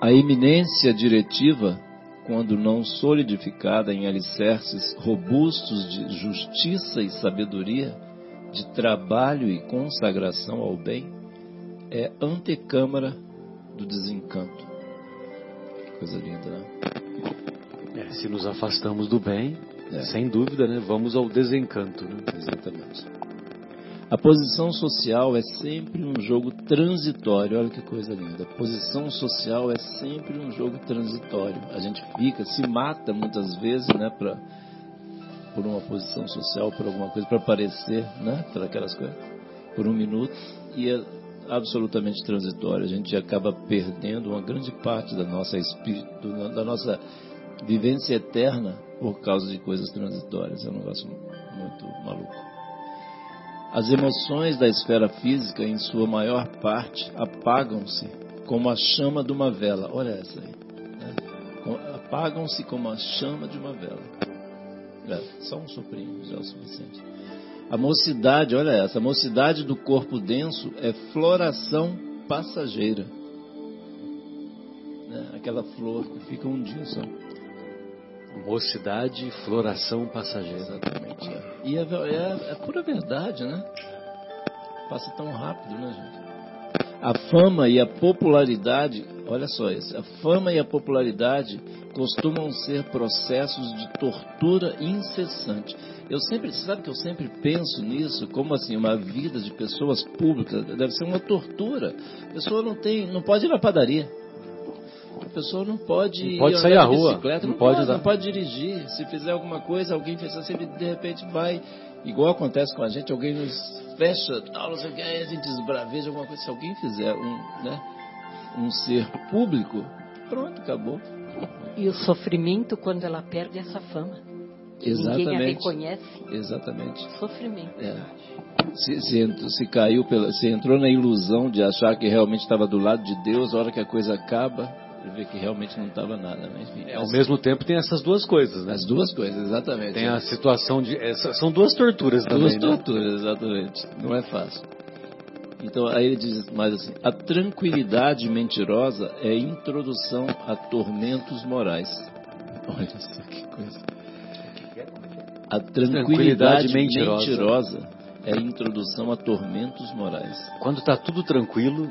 A iminência diretiva, quando não solidificada em alicerces robustos de justiça e sabedoria, de trabalho e consagração ao bem, é antecâmara do desencanto. Coisa linda, né? É, se nos afastamos do bem, É. sem dúvida, né, vamos ao desencanto. Né? Exatamente. A posição social é sempre um jogo transitório. Olha que coisa linda. A posição social é sempre um jogo transitório. A gente fica, se mata muitas vezes, né, pra, por uma posição social, por alguma coisa, para aparecer, né, por aquelas coisas, por um minuto, e é absolutamente transitório. A gente acaba perdendo uma grande parte da nossa espírito, da nossa vivência eterna por causa de coisas transitórias. É um negócio muito maluco. As emoções da esfera física, em sua maior parte, apagam-se como a chama de uma vela. Olha essa aí. né? Apagam-se como a chama de uma vela. É, só um soprinho já é o suficiente. A mocidade, olha essa, a mocidade do corpo denso é floração passageira. Né? Aquela flor que fica um dia só. Mocidade floração passageira. Exatamente. é. E é, é, é pura verdade, né? Passa tão rápido, né, gente? A fama e a popularidade, olha só isso, a fama e a popularidade costumam ser processos de tortura incessante. Eu sempre, sabe que eu sempre penso nisso, como assim, uma vida de pessoas públicas deve ser uma tortura. A pessoa não tem, não pode ir na padaria. A pessoa não pode, Não pode andar sair à de rua, bicicleta, não não, pode usar. não pode dirigir. Se fizer alguma coisa, alguém fez assim, ele de repente vai, igual acontece com a gente, alguém nos fecha, tal, não sei o que, aí a gente esbraveja alguma coisa. Se alguém fizer um, né, um ser público, pronto, acabou. E o sofrimento quando ela perde essa fama. Ninguém a Exatamente. reconhece. Exatamente. Sofrimento. É. Se, se, se caiu pela, se entrou na ilusão de achar que realmente estava do lado de Deus, a hora que a coisa acaba, ele vê que realmente não estava nada. Mas, enfim, É, ao as, mesmo tempo tem essas duas coisas, né? as duas coisas, exatamente. Tem a situação de. essa- são duas torturas Duas também. né? torturas, exatamente. Não é fácil. Então, aí ele diz mais assim: a tranquilidade mentirosa é introdução a tormentos morais. Olha só que coisa. A tranquilidade Tranquilidade mentirosa. mentirosa é introdução a tormentos morais. Quando tá tudo tranquilo,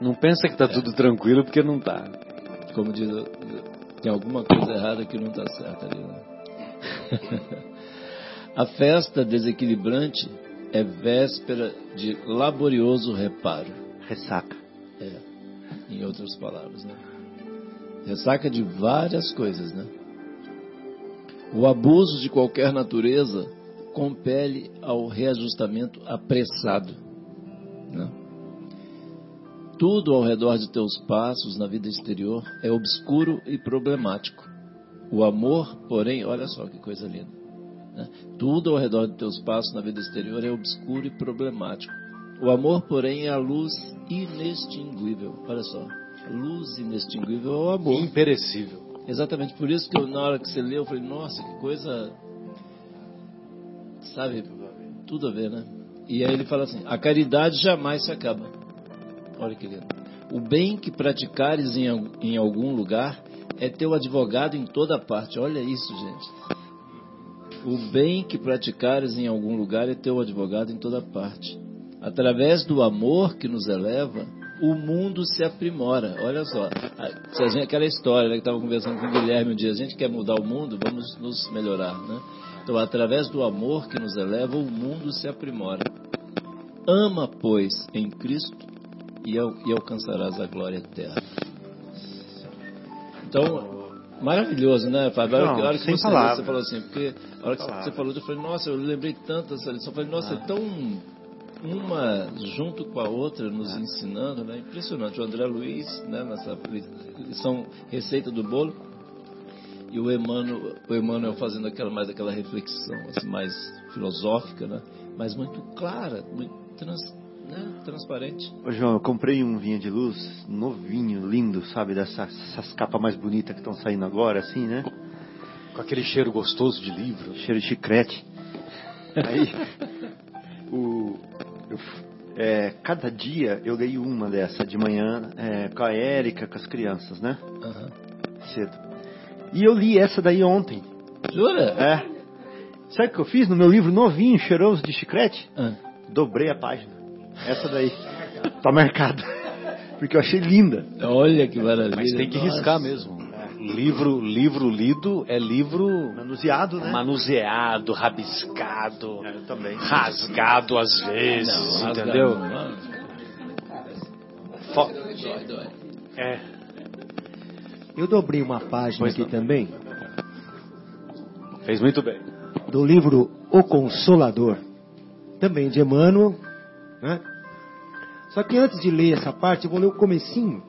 não pensa que tá tudo tranquilo porque não tá. Como diz, tem alguma coisa errada que não está certa ali. Né? a festa desequilibrante é véspera de laborioso reparo. Ressaca. É, em outras palavras, né? Ressaca de várias coisas, né? O abuso de qualquer natureza compele ao reajustamento apressado, né? Tudo ao redor de teus passos na vida exterior é obscuro e problemático. O amor, porém, olha só que coisa linda. né? Tudo ao redor de teus passos na vida exterior é obscuro e problemático. O amor, porém, é a luz inextinguível. Olha só. Luz inextinguível é o amor. Imperecível. Exatamente por isso que eu, na hora que você leu, eu falei, nossa, que coisa. Sabe? Tudo a ver, né? E aí ele fala assim: a caridade jamais se acaba. Olha que lindo. O bem que praticares em, em algum lugar é teu advogado em toda parte. Olha isso, gente. O bem que praticares em algum lugar é teu advogado em toda parte. Através do amor que nos eleva, o mundo se aprimora. Olha só, gente- aquela história né, que estava conversando com o Guilherme um dia, a gente quer mudar o mundo, vamos nos melhorar, né? Então, através do amor que nos eleva, o mundo se aprimora. Ama, pois, em Cristo e, al- alcançarás a glória eterna. Então, maravilhoso, né, Fábio? A hora que- a hora que você, você falou assim, porque a hora que Palavras. você falou, eu falei, nossa, eu lembrei tanto dessa lição. Eu falei, nossa, é tão uma junto com a outra nos ensinando, né? Impressionante. O André Luiz, né, nessa lição Receita do Bolo, e o Emmanuel, o Emmanuel fazendo aquela, mais aquela reflexão assim, mais filosófica, né? mas muito clara, muito trans, né? transparente. Ô João, eu comprei um vinho de luz novinho, lindo, sabe? Dessas essas capas mais bonitas que estão saindo agora, assim, né? Com aquele cheiro gostoso de livro. Cheiro de chiclete. Aí, o, eu, é, cada dia eu leio uma dessa de manhã é, com a Érica, com as crianças, né? Aham. Cedo. E eu li essa daí ontem. Jura? É. Sabe o que eu fiz no meu livro novinho, cheiroso de chiclete? Ah. Dobrei a página. Essa daí. Tá marcada. Porque eu achei linda. Olha que maravilha. Mas tem que Nossa. riscar mesmo. Livro, livro lido é livro Manuseado, né? manuseado, rabiscado, É, eu também. rasgado às vezes, Não, entendeu? não, não. Fo- É. Eu dobrei uma página Pois aqui não. também Fez muito bem. do livro O Consolador, também de Emmanuel, né? Só que antes de ler essa parte, eu vou ler o comecinho.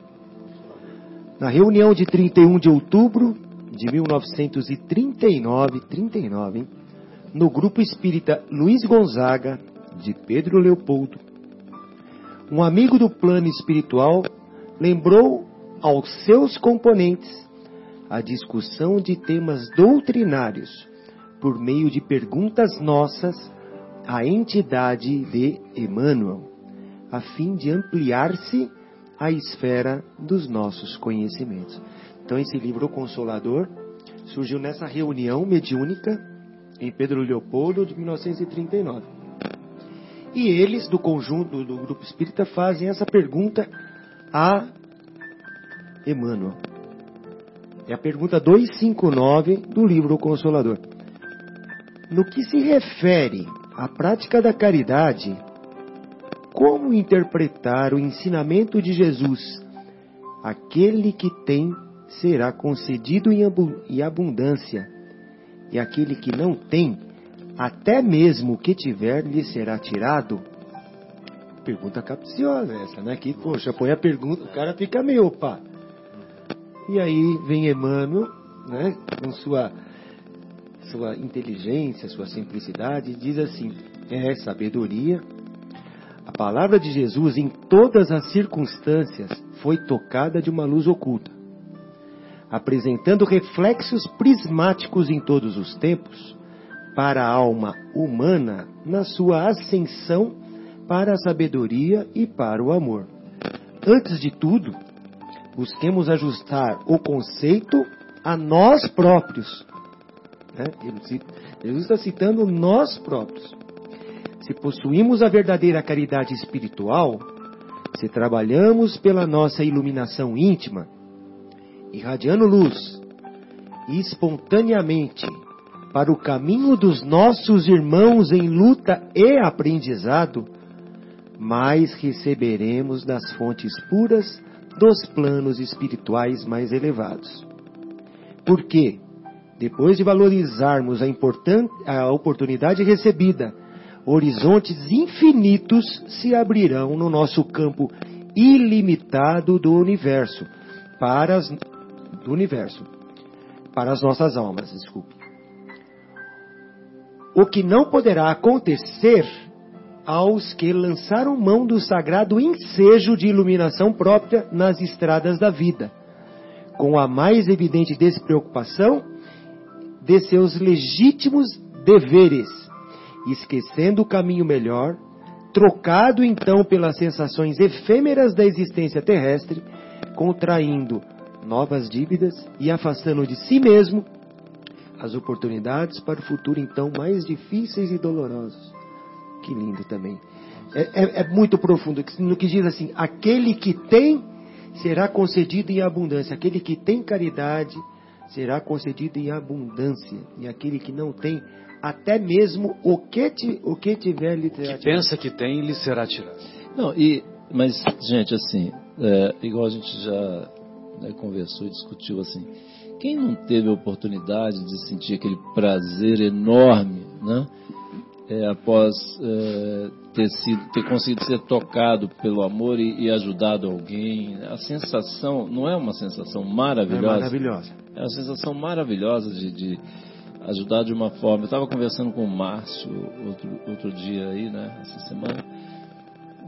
Na reunião de 31 de outubro de 1939, 39, hein? no grupo espírita Luiz Gonzaga, de Pedro Leopoldo, um amigo do plano espiritual lembrou aos seus componentes a discussão de temas doutrinários por meio de perguntas nossas à entidade de Emmanuel, a fim de ampliar-se a esfera dos nossos conhecimentos. Então, esse livro, O Consolador, surgiu nessa reunião mediúnica em Pedro Leopoldo de 1939. E eles, do conjunto do grupo espírita, fazem essa pergunta a Emmanuel. É a pergunta 259 do livro O Consolador. No que se refere à prática da caridade, como interpretar o ensinamento de Jesus? Aquele que tem será concedido em abundância, e aquele que não tem, até mesmo o que tiver lhe será tirado? Pergunta capciosa essa, né? Que, poxa, põe a pergunta, o cara fica meio, opa. E aí vem Emmanuel, né? Com sua, sua inteligência, sua simplicidade, diz assim: é sabedoria. A palavra de Jesus, em todas as circunstâncias, foi tocada de uma luz oculta, apresentando reflexos prismáticos em todos os tempos para a alma humana na sua ascensão para a sabedoria e para o amor. Antes de tudo, busquemos ajustar o conceito a nós próprios. Né? Jesus está citando nós próprios. Se possuímos a verdadeira caridade espiritual, se trabalhamos pela nossa iluminação íntima, irradiando luz espontaneamente para o caminho dos nossos irmãos em luta e aprendizado, mais receberemos das fontes puras dos planos espirituais mais elevados. Porque, depois de valorizarmos a, importan- a oportunidade recebida, horizontes infinitos se abrirão no nosso campo ilimitado do universo, para as, do universo, para as nossas almas, desculpe. O que não poderá acontecer aos que lançaram mão do sagrado ensejo de iluminação própria nas estradas da vida, com a mais evidente despreocupação de seus legítimos deveres, esquecendo o caminho melhor, trocado então pelas sensações efêmeras da existência terrestre, contraindo novas dívidas e afastando de si mesmo as oportunidades para o futuro então mais difíceis e dolorosos. Que lindo também. É, é- é muito profundo no que diz assim: aquele que tem será concedido em abundância, aquele que tem caridade será concedido em abundância, e aquele que não tem, até mesmo o que, ti- o que tiver lhe terá Que pensa que tem, lhe será tirado. Não, e, mas, gente, assim, é, igual a gente já né, conversou e discutiu, assim, quem não teve a oportunidade de sentir aquele prazer enorme, né? é, após é, ter, sido, ter conseguido ser tocado pelo amor e, e ajudado alguém, a sensação não é uma sensação É maravilhosa? maravilhosa. É uma sensação maravilhosa de, de ajudar de uma forma. Eu estava conversando com o Márcio outro, outro dia aí, né, essa semana,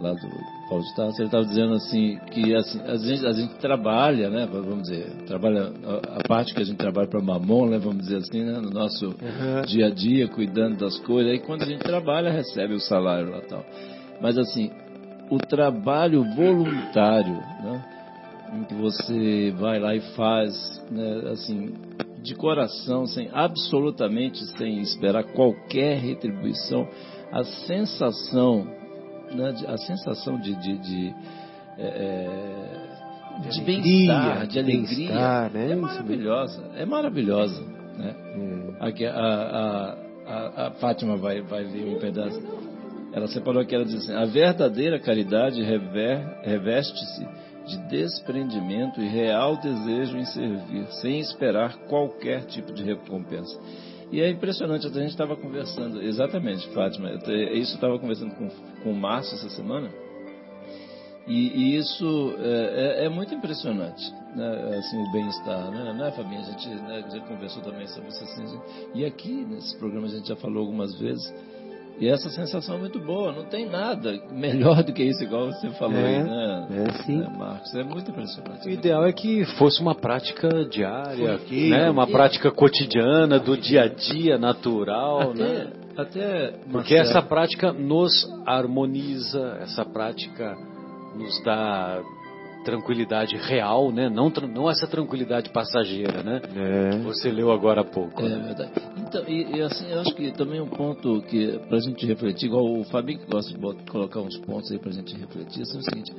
lá do Paulo de Tarso, ele estava dizendo assim que assim, a, gente, a gente trabalha, né, vamos dizer, trabalha a, a parte que a gente trabalha para Mamon, né, vamos dizer assim, né, no nosso Uhum. dia a dia, cuidando das coisas. Aí quando a gente trabalha, recebe o salário lá tal. Mas assim, o trabalho voluntário, né? Em que você vai lá e faz, né, assim, de coração, sem absolutamente sem esperar qualquer retribuição, a sensação né, a sensação de, de, de, é, é, de alegria, bem-estar, de alegria, bem-estar, né? é maravilhosa, é maravilhosa. Né? Aqui, a, a, a, a Fátima vai, vai ler um pedaço. Ela separou aqui, ela diz assim, a verdadeira caridade rever- reveste-se de desprendimento e real desejo em servir, sem esperar qualquer tipo de recompensa. E é impressionante, a gente estava conversando, exatamente, Fátima, até isso eu estava conversando com, com o Márcio essa semana, e, e isso é, é- é muito impressionante, né? assim, o bem-estar, né? né, Fabinho? A gente, né, gente conversou também sobre isso, assim, e aqui nesse programa a gente já falou algumas vezes, e essa sensação é muito boa, não tem nada melhor do que isso, igual você falou É, aí, né, é, sim. né, Marcos? É muito impressionante. O ideal é que fosse uma prática diária, Corriqueiro. né? uma prática cotidiana, do dia a dia, natural. né? Até, até Porque essa prática nos harmoniza, essa prática nos dá tranquilidade real, né? Não, não essa tranquilidade passageira, né? É. Você leu agora há pouco. É né? verdade. Então, e, e assim, eu acho que também um ponto que pra gente refletir, igual o Fabinho que gosta de colocar uns pontos aí pra gente refletir, é o seguinte.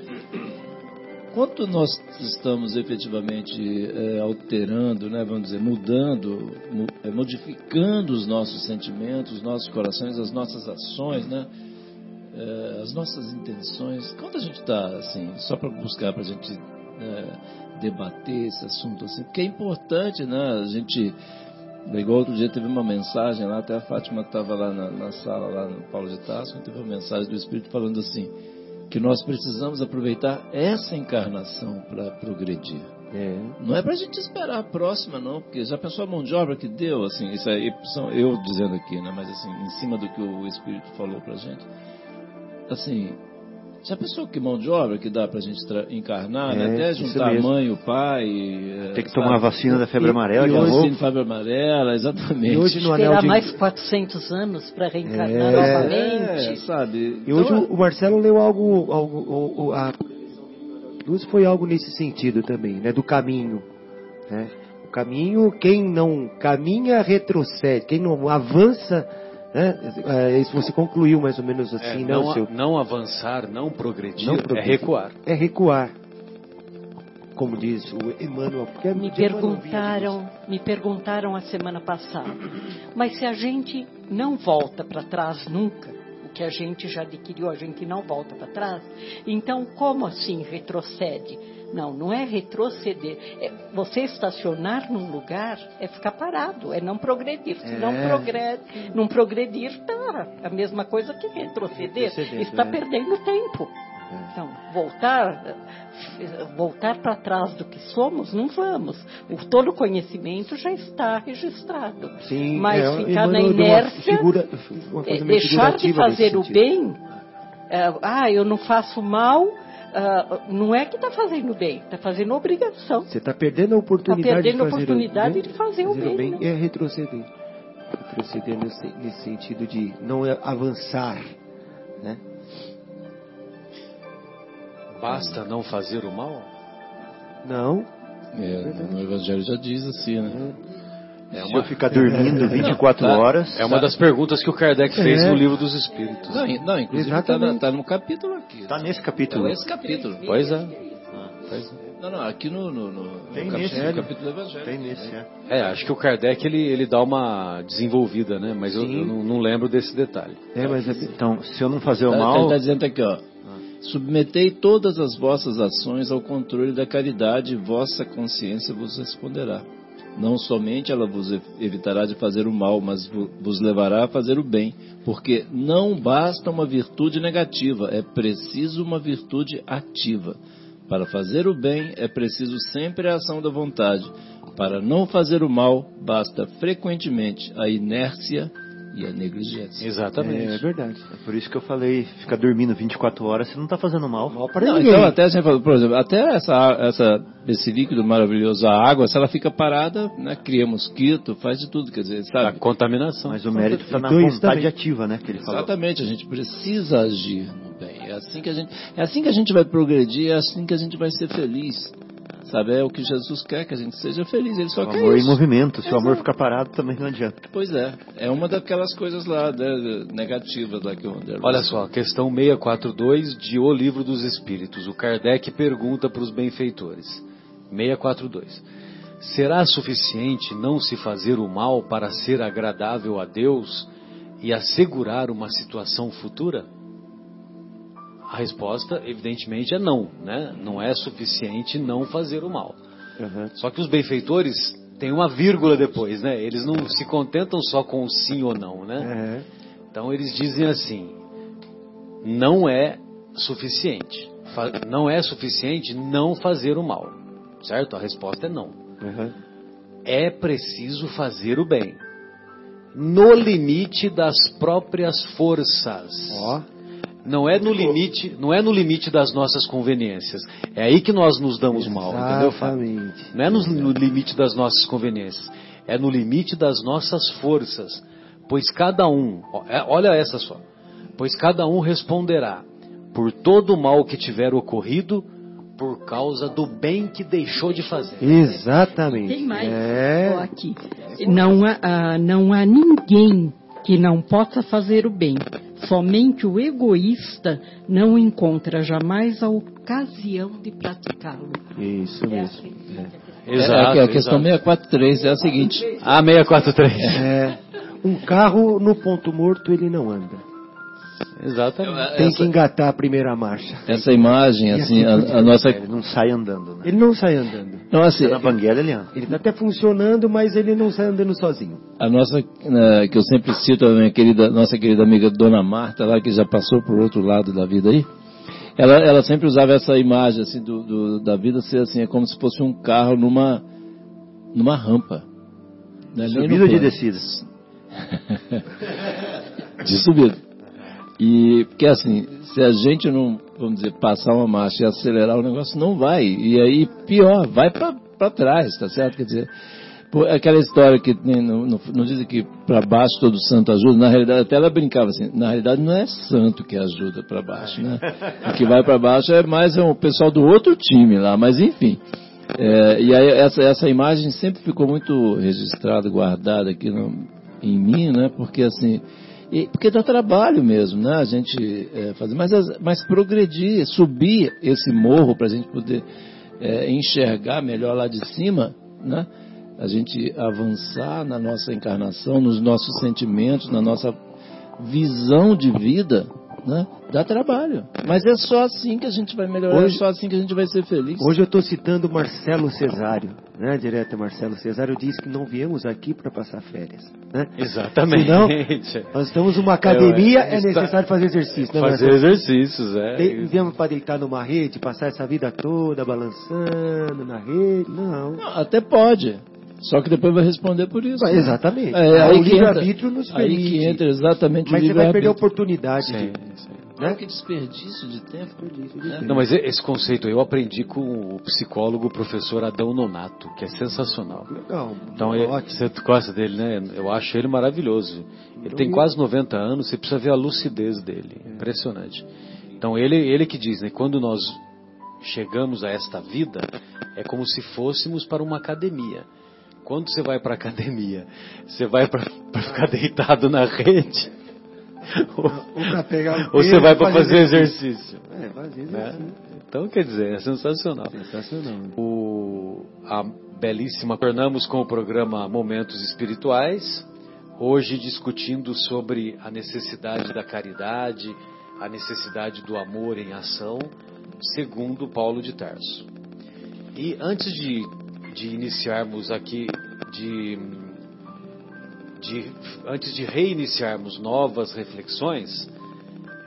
Quanto nós estamos efetivamente eh, alterando, né, vamos dizer, mudando, mu- eh, modificando os nossos sentimentos, os nossos corações, as nossas ações, né, eh, as nossas intenções, quanto a gente está, assim, só para buscar para a gente eh, debater esse assunto, assim, porque é importante, né, a gente Igual outro dia teve uma mensagem lá, até a Fátima estava lá na, na sala, lá no Paulo de Tarso, teve uma mensagem do Espírito falando assim, que nós precisamos aproveitar essa encarnação para progredir. É. Não é para a gente esperar a próxima, não, porque já pensou a mão de obra que deu, assim, isso aí são eu dizendo aqui, né, mas assim, em cima do que o Espírito falou para a gente, assim, já pensou que mão de obra que dá para a gente encarnar, né, É, até isso juntar mãe, o pai... eh, Tem que sabe? tomar a vacina da febre E- amarela, e que é hoje-. Vacina febre amarela, exatamente. E hoje no anel de... mais 400 anos para reencarnar É. novamente. É, sabe? E hoje Então, o o Marcelo leu algo, algo o- o- a luz foi algo nesse sentido também, né, do caminho, né? O caminho, quem não caminha retrocede, quem não avança, né? É, isso você concluiu mais ou menos É, assim, né, não, o seu? não avançar, não progredir, Não é progredir. recuar. É recuar, como diz o Emmanuel. Porque é Me perguntaram, me perguntaram a semana passada, mas se a gente não volta para trás nunca, o que a gente já adquiriu, a gente não volta para trás, então como assim retrocede? Não, não é retroceder. É você estacionar num lugar é ficar parado, é não progredir. Se não, É. progre- não progredir, tá a mesma coisa que retroceder. Retroceder, Está é. perdendo tempo. Então, voltar, voltar para trás do que somos, não vamos. O, todo o conhecimento já está registrado. Sim, Mas é, ficar na inércia, figura- deixar de fazer o sentido. bem, eh, ah, eu não faço mal, ah, não é que está fazendo bem, está fazendo obrigação. Você está perdendo a oportunidade Tá perdendo de a fazer oportunidade o bem, de fazer o bem, né? É retroceder. Retroceder nesse, nesse sentido de não é avançar, né? Basta não fazer o mal? Não. É, no Evangelho já diz assim, né? É Se eu ficar dormindo 24 Não, tá. horas, É uma das perguntas que o Kardec fez É. no livro dos Espíritos. Não, in- não inclusive está tá no capítulo aqui. tá nesse Tá capítulo. nesse capítulo. Pois é. Pois é. Não, não, aqui no, no, no, Tem no capítulo, nesse. capítulo do Evangelho. Tem nesse, é. É, acho que o Kardec ele, ele dá uma desenvolvida, né? Mas eu, eu não, lembro desse detalhe. É, mas é- Então, se eu não fazer o Tá- mal, Ele está dizendo aqui, ó. Submetei todas as vossas ações ao controle da caridade e vossa consciência vos responderá. Não somente ela vos ev- evitará de fazer o mal, mas vo- vos levará a fazer o bem. Porque não basta uma virtude negativa, é preciso uma virtude ativa. Para fazer o bem é preciso sempre a ação da vontade. Para não fazer o mal, basta frequentemente a inércia e a negligência. Exatamente. é verdade. é por isso que eu falei, ficar dormindo 24 horas, você não tá fazendo mal. Mal para Não, ninguém. então até a por exemplo, até essa, essa, esse líquido maravilhoso, a água, se ela fica parada, né, cria mosquito, faz de tudo, quer dizer, A sabe? contaminação. Mas o mérito está na Então, vontade também. ativa, né? Que ele falou. Exatamente, a gente precisa agir no bem. É assim que a gente, é assim que a gente vai progredir, é assim que a gente vai ser feliz. Sabe, é o que Jesus quer, que a gente seja feliz. Ele só O quer amor em isso. movimento. Se o amor ficar parado, também não adianta. Pois é, é uma daquelas coisas lá né, negativas lá que o André Olha só, questão 642 de O Livro dos Espíritos. O Kardec pergunta para os benfeitores. 642. Será suficiente não se fazer o mal para ser agradável a Deus e assegurar uma situação futura? A resposta, evidentemente, é não, né? Não é suficiente não fazer o mal. Aham. Só que os benfeitores têm uma vírgula depois, né? Eles não se contentam só com o sim ou não, né? É. Então eles dizem assim: não é suficiente. Não é suficiente não fazer o mal. Certo? A resposta é não. Aham. É preciso fazer o bem. No limite das próprias forças. Ó. Não é no limite, não é no limite das nossas conveniências. É aí que nós nos damos mal, entendeu, Fábio? Não é no, no limite das nossas conveniências, é no limite das nossas forças. Pois cada um, é- olha essa só, pois cada um responderá por todo o mal que tiver ocorrido por causa do bem que deixou de fazer. Exatamente. Tem mais. É. Aqui. Não há, ah, não há ninguém que não possa fazer o bem. Somente o egoísta não encontra jamais a ocasião de praticá-lo. Isso É mesmo. assim. É, é, a questão 643 é a seguinte. Ah, 643. É. Um carro no ponto morto ele não anda. Exatamente. Tem Essa- que engatar a primeira marcha. Essa imagem, assim, a, a nossa. Ele não sai andando, né? Ele não sai andando. Não, assim, Na banguela ele anda. Ele está até funcionando, mas ele não sai andando sozinho. a nossa, né, que eu sempre cito, a minha querida, nossa querida amiga Dona Marta, lá que já passou por outro lado da vida aí, ela, ela sempre usava essa imagem assim do, do- da vida ser assim, é como se fosse um carro numa numa rampa. É no Subida ou de plano. descida? de subida. E porque assim, se a gente não, vamos dizer, passar uma marcha e acelerar o negócio, não vai. E aí, pior, vai para trás, tá certo? Quer dizer, aquela história que no, no, não dizem que para baixo todo santo ajuda, na realidade, até ela brincava assim, na realidade não é santo que ajuda para baixo, né? O que vai para baixo é mais o pessoal do outro time lá, mas enfim. É, e aí essa, essa imagem sempre ficou muito registrada, guardada aqui no, em mim, né? Porque assim, e- porque dá trabalho mesmo, né? A gente é, fazer, mas, as- mas progredir, subir esse morro para a gente poder é, enxergar melhor lá de cima, né? A gente avançar na nossa encarnação, nos nossos sentimentos, na nossa visão de vida, né? Dá trabalho. Mas é só assim que a gente vai melhorar, Hoje- é só assim que a gente vai ser feliz. Hoje eu estou citando Marcelo Cesário, né? Direto Marcelo Cesário diz que não viemos aqui para passar férias, né? Exatamente. Senão, nós estamos numa academia, É, é está- necessário fazer exercício, né, Fazer Marcelo? exercícios, é. Viemos para deitar numa rede, passar essa vida toda balançando na rede? Não. Não, até pode. Só que depois vai responder por isso. né? Exatamente. É, aí o que entra- livre-arbítrio nos Aí permite. que entra exatamente Mas o você vai perder a livre-arbítrio. oportunidade Sim, de. sim. Olha que desperdício de tempo. Não, mas esse conceito eu aprendi com o psicólogo professor Adão Nonato, que é sensacional. Legal. Então, é- ótimo. você gosta dele, né? Eu acho ele maravilhoso. Ele tem eu- quase 90 anos, você precisa ver a lucidez dele. Impressionante. Então, ele, ele que diz, né? Quando nós chegamos a esta vida, é como se fôssemos para uma academia. Quando você vai para a academia, você vai para ficar deitado na rede, ou, Ou ou você vai para fazer exercício. É, fazer né? exercício. Então, quer dizer, é sensacional. Sensacional. O, a belíssima. Tornamos com o programa Momentos Espirituais, hoje discutindo sobre a necessidade da caridade, a necessidade do amor em ação, segundo Paulo de Tarso. E antes de, de iniciarmos aqui, de, de, antes de reiniciarmos novas reflexões,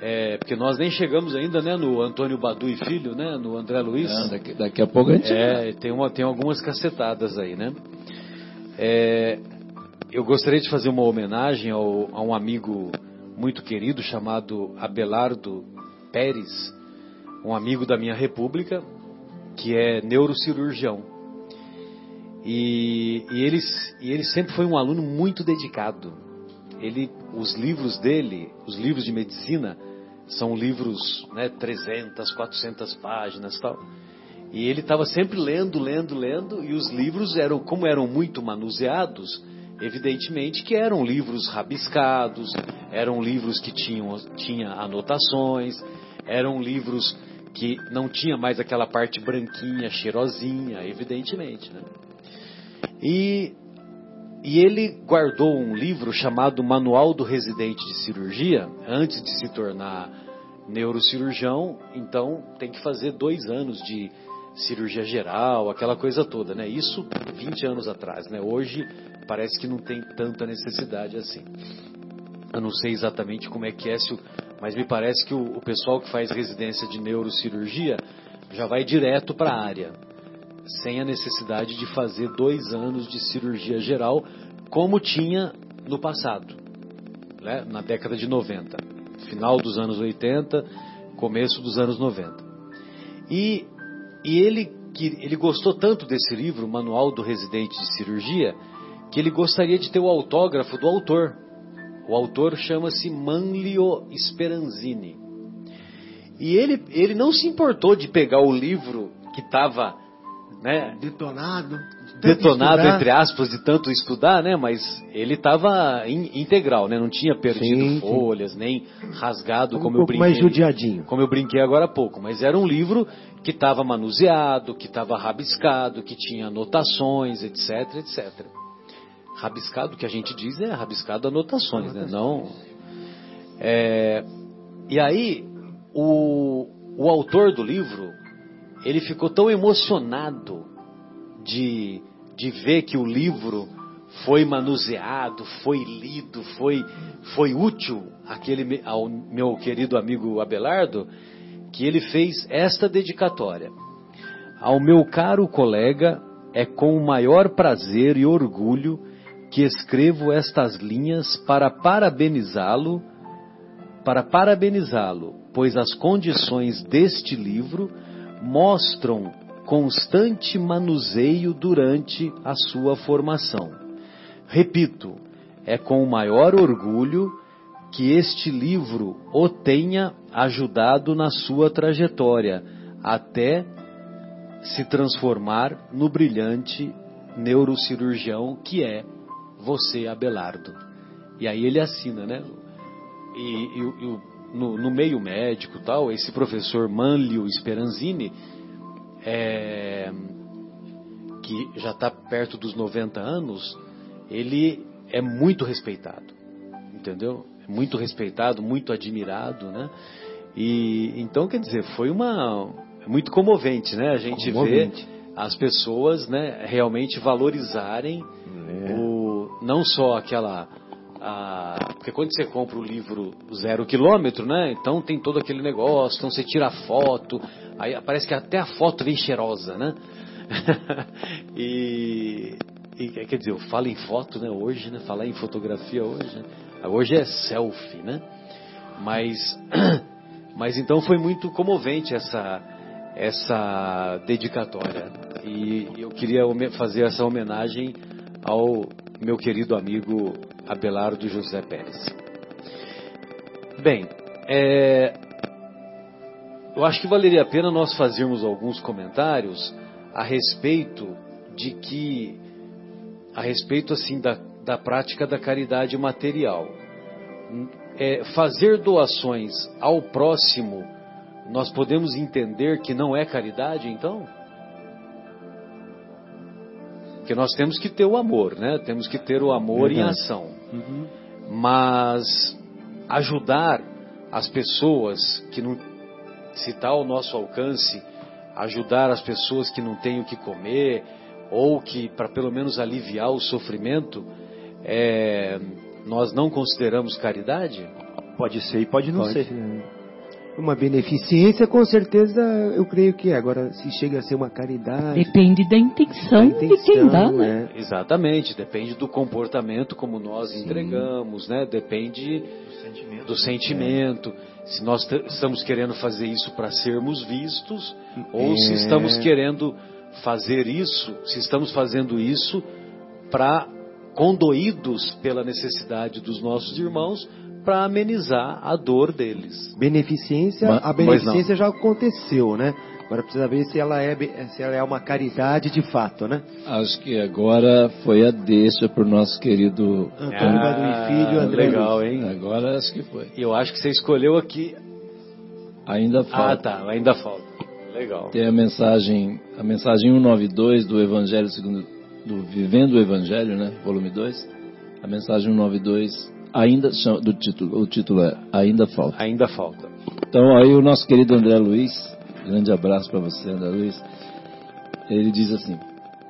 é, porque nós nem chegamos ainda né, no Antônio Badu e Filho, né, no André Luiz. Ah, daqui, daqui a pouco a gente. É, tem, uma, tem algumas cacetadas aí, né? É, eu gostaria de fazer uma homenagem ao, a um amigo muito querido chamado Abelardo Pérez, um amigo da minha república, que é neurocirurgião. E, e, ele, e ele sempre foi um aluno muito dedicado. Ele, os livros dele, os livros de medicina, são livros, né, 300, 400 páginas tal. E ele estava sempre lendo, lendo, lendo, e os livros eram, como eram muito manuseados, evidentemente que eram livros rabiscados, eram livros que tinham tinha anotações, eram livros que não tinha mais aquela parte branquinha, cheirosinha, evidentemente. Né? E, e ele guardou um livro chamado Manual do Residente de Cirurgia, antes de se tornar neurocirurgião, então tem que fazer dois anos de cirurgia geral, aquela coisa toda, né? Isso 20 anos atrás, né? Hoje parece que não tem tanta necessidade assim. Eu não sei exatamente como é que é, mas me parece que o, o pessoal que faz residência de neurocirurgia já vai direto para a área, sem a necessidade de fazer dois anos de cirurgia geral, como tinha no passado, né? na década de 90, final dos anos 80, começo dos anos 90. E, e ele, que, ele gostou tanto desse livro, Manual do Residente de Cirurgia, que ele gostaria de ter o autógrafo do autor. O autor chama-se Manlio Speranzini. E ele, ele não se importou de pegar o livro que estava né, Detonado. detonado, estudar. entre aspas, de tanto estudar, né? Mas ele estava integral, né? Não tinha perdido Sim, sim. folhas, nem rasgado, Um como eu pouco brinquei. mais judiadinho. Como eu brinquei agora há pouco. Mas era um livro que estava manuseado, que estava rabiscado, que tinha anotações, etc, etc. Rabiscado, que a gente diz, é rabiscado anotações, né? Não. É, e aí, o, o autor do livro, ele ficou tão emocionado de, de ver que o livro foi manuseado, foi lido, foi, foi útil àquele, ao meu querido amigo Abelardo, que ele fez esta dedicatória. Ao meu caro colega, é com o maior prazer e orgulho que escrevo estas linhas para parabenizá-lo, para parabenizá-lo, pois as condições deste livro mostram constante manuseio durante a sua formação. Repito, é com o maior orgulho que este livro o tenha ajudado na sua trajetória, até se transformar no brilhante neurocirurgião que é você, Abelardo. E aí ele assina, né? E, e e o- no, no meio médico tal, esse professor Manlio Speranzini, é, que já está perto dos 90 anos, ele é muito respeitado, entendeu? É Muito respeitado, muito admirado, né? E então quer dizer, foi uma é muito comovente, né? A gente Comovente. vê as pessoas, né, realmente valorizarem É. o não só aquela a- porque quando você compra o livro zero quilômetro, né? Então tem todo aquele negócio, então você tira a foto, aí parece que até a foto vem cheirosa, né? e, e, quer dizer, eu falo em foto, né? Hoje, né? Falar em fotografia hoje, né? hoje é selfie, né? Mas, mas então foi muito comovente essa essa dedicatória e eu queria fazer essa homenagem ao meu querido amigo Abelardo José Pérez. Bem, é, eu acho que valeria a pena nós fazermos alguns comentários a respeito de que, a respeito assim da, da prática da caridade material. É, fazer doações ao próximo, nós podemos entender que não é caridade, então? Porque nós temos que ter o amor, né? Temos que ter o amor em Verdade. ação Uhum. mas ajudar as pessoas que não se está ao nosso alcance, ajudar as pessoas que não têm o que comer ou que para pelo menos aliviar o sofrimento, é, nós não consideramos caridade? Pode ser e pode não Pode ser. Uma beneficência, com certeza, eu creio que é. Agora, se chega a ser uma caridade. Depende da intenção, a de quem dá, intenção, né? é. Exatamente, depende do comportamento como nós entregamos, né? Depende do sentimento. Se nós estamos querendo fazer isso para sermos vistos, ou se É. estamos querendo fazer isso, se estamos fazendo isso para condoídos pela necessidade dos nossos irmãos, para amenizar a dor deles. Beneficência, a beneficência já aconteceu, né? Agora precisa ver se ela é, se ela é uma caridade de fato, né? Acho que agora foi a deixa pro nosso querido Antônio Badu e Filho, André legal, Luiz. hein? Agora acho que foi. Eu acho que você escolheu aqui. Ainda Ah, falta. tá, ainda falta. Legal. Tem a mensagem, a mensagem 192 do Evangelho segundo do Vivendo o Evangelho, né? Volume 2. A mensagem 192 ainda do título, o título é Ainda falta. Ainda falta. Então aí o nosso querido André Luiz, grande abraço para você, André Luiz. Ele diz assim: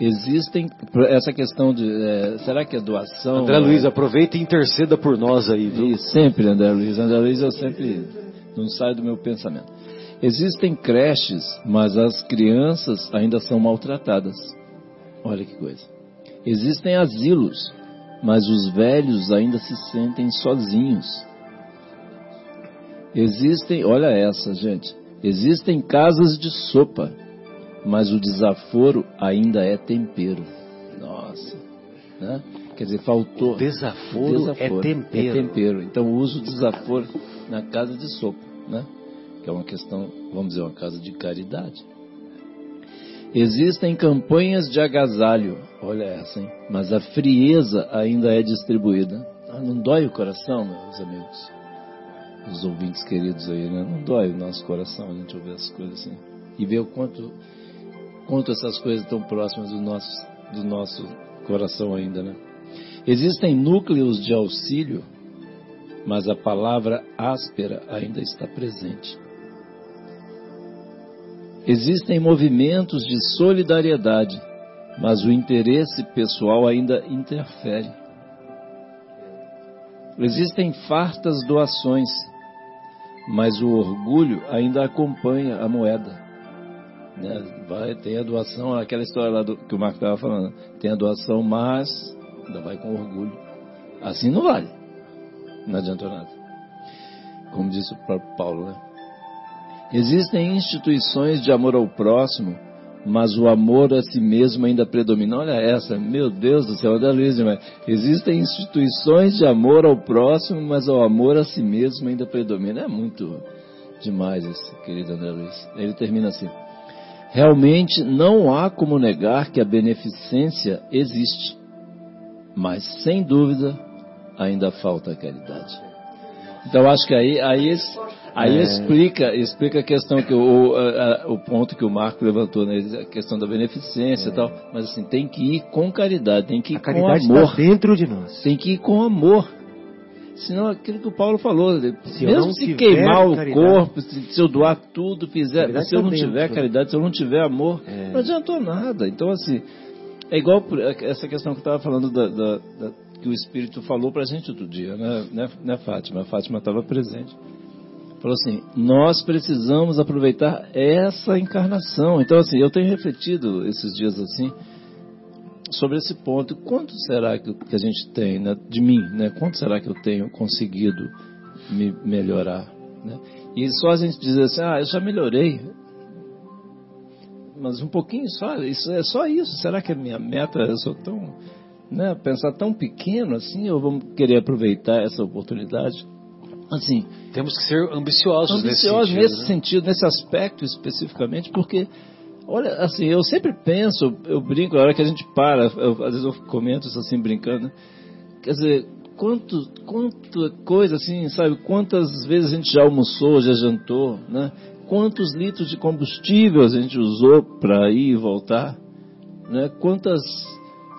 existem essa questão de é, será que é doação? André Luiz, aproveita e interceda por nós aí, viu? E sempre, André Luiz. André Luiz, eu sempre não saio do meu pensamento. Existem creches, mas as crianças ainda são maltratadas. Olha que coisa. Existem asilos, mas os velhos ainda se sentem sozinhos. Existem, olha essa, gente. Existem casas de sopa, mas o desaforo ainda é tempero. Nossa, né? Quer dizer, faltou. Desaforo, é tempero. É tempero. Então usa o desaforo na casa de sopa, né? Que é uma questão, vamos dizer, uma casa de caridade. Existem campanhas de agasalho, olha essa, hein? Mas a frieza ainda é distribuída. Ah, não dói o coração, meus amigos? Os ouvintes queridos aí, né? Não dói o nosso coração a gente ouvir essas coisas assim. E ver o quanto, quanto essas coisas estão próximas do nosso, do nosso coração ainda, né? Existem núcleos de auxílio, mas a palavra áspera ainda está presente. Existem movimentos de solidariedade, mas o interesse pessoal ainda interfere. Existem fartas doações, mas o orgulho ainda acompanha a moeda. Né? Vai, tem a doação, aquela história lá do, que o Marco estava falando. Tem a doação, mas ainda vai com orgulho. Assim não vale. Não adiantou nada. Como disse o próprio Paulo, né? Existem instituições de amor ao próximo, mas o amor a si mesmo ainda predomina. Olha essa, meu Deus do céu, André Luiz, mas existem instituições de amor ao próximo, mas o amor a si mesmo ainda predomina. É muito demais esse querido André Luiz. Ele termina assim: Realmente não há como negar que a beneficência existe, mas sem dúvida ainda falta a caridade. Então acho que aí, aí, aí É. explica, explica a questão que o, a- o ponto que o Marco levantou, né? a questão da beneficência e tal. Mas assim, tem que ir com caridade, tem que ir A com caridade amor. está dentro de nós. Tem que ir com amor. Senão aquilo que o Paulo falou, Se eu mesmo se queimar o caridade- corpo, se, se eu doar tudo, fizer, se eu tá não dentro, tiver né? caridade, se eu não tiver amor, É. não adiantou nada. Então assim, é igual por- essa questão que eu estava falando da, da- da- que o Espírito falou para a gente outro dia, né, né, né Fátima? A Fátima estava presente. Falou assim, nós precisamos aproveitar essa encarnação. Então assim, eu tenho refletido esses dias assim, sobre esse ponto. Quanto será que, a gente tem né, de mim? Né? Quanto será que eu tenho conseguido me melhorar? Né? E só a gente dizer assim, ah, eu já melhorei. Mas um pouquinho só, isso é só isso. Será que a minha meta, eu sou tão, né, pensar tão pequeno assim, ou vamos querer aproveitar essa oportunidade? Assim, Temos que ser ambiciosos, ambiciosos nesse nesse sentido. né? sentido, nesse aspecto especificamente, porque, olha, assim, eu sempre penso, eu brinco, na hora que a gente para, eu- às vezes eu comento isso assim, brincando, né? quer dizer, quanto, quanto coisa assim, sabe, quantas vezes a gente já almoçou, já jantou, né? Quantos litros de combustível a gente usou para ir e voltar, né? Quantas,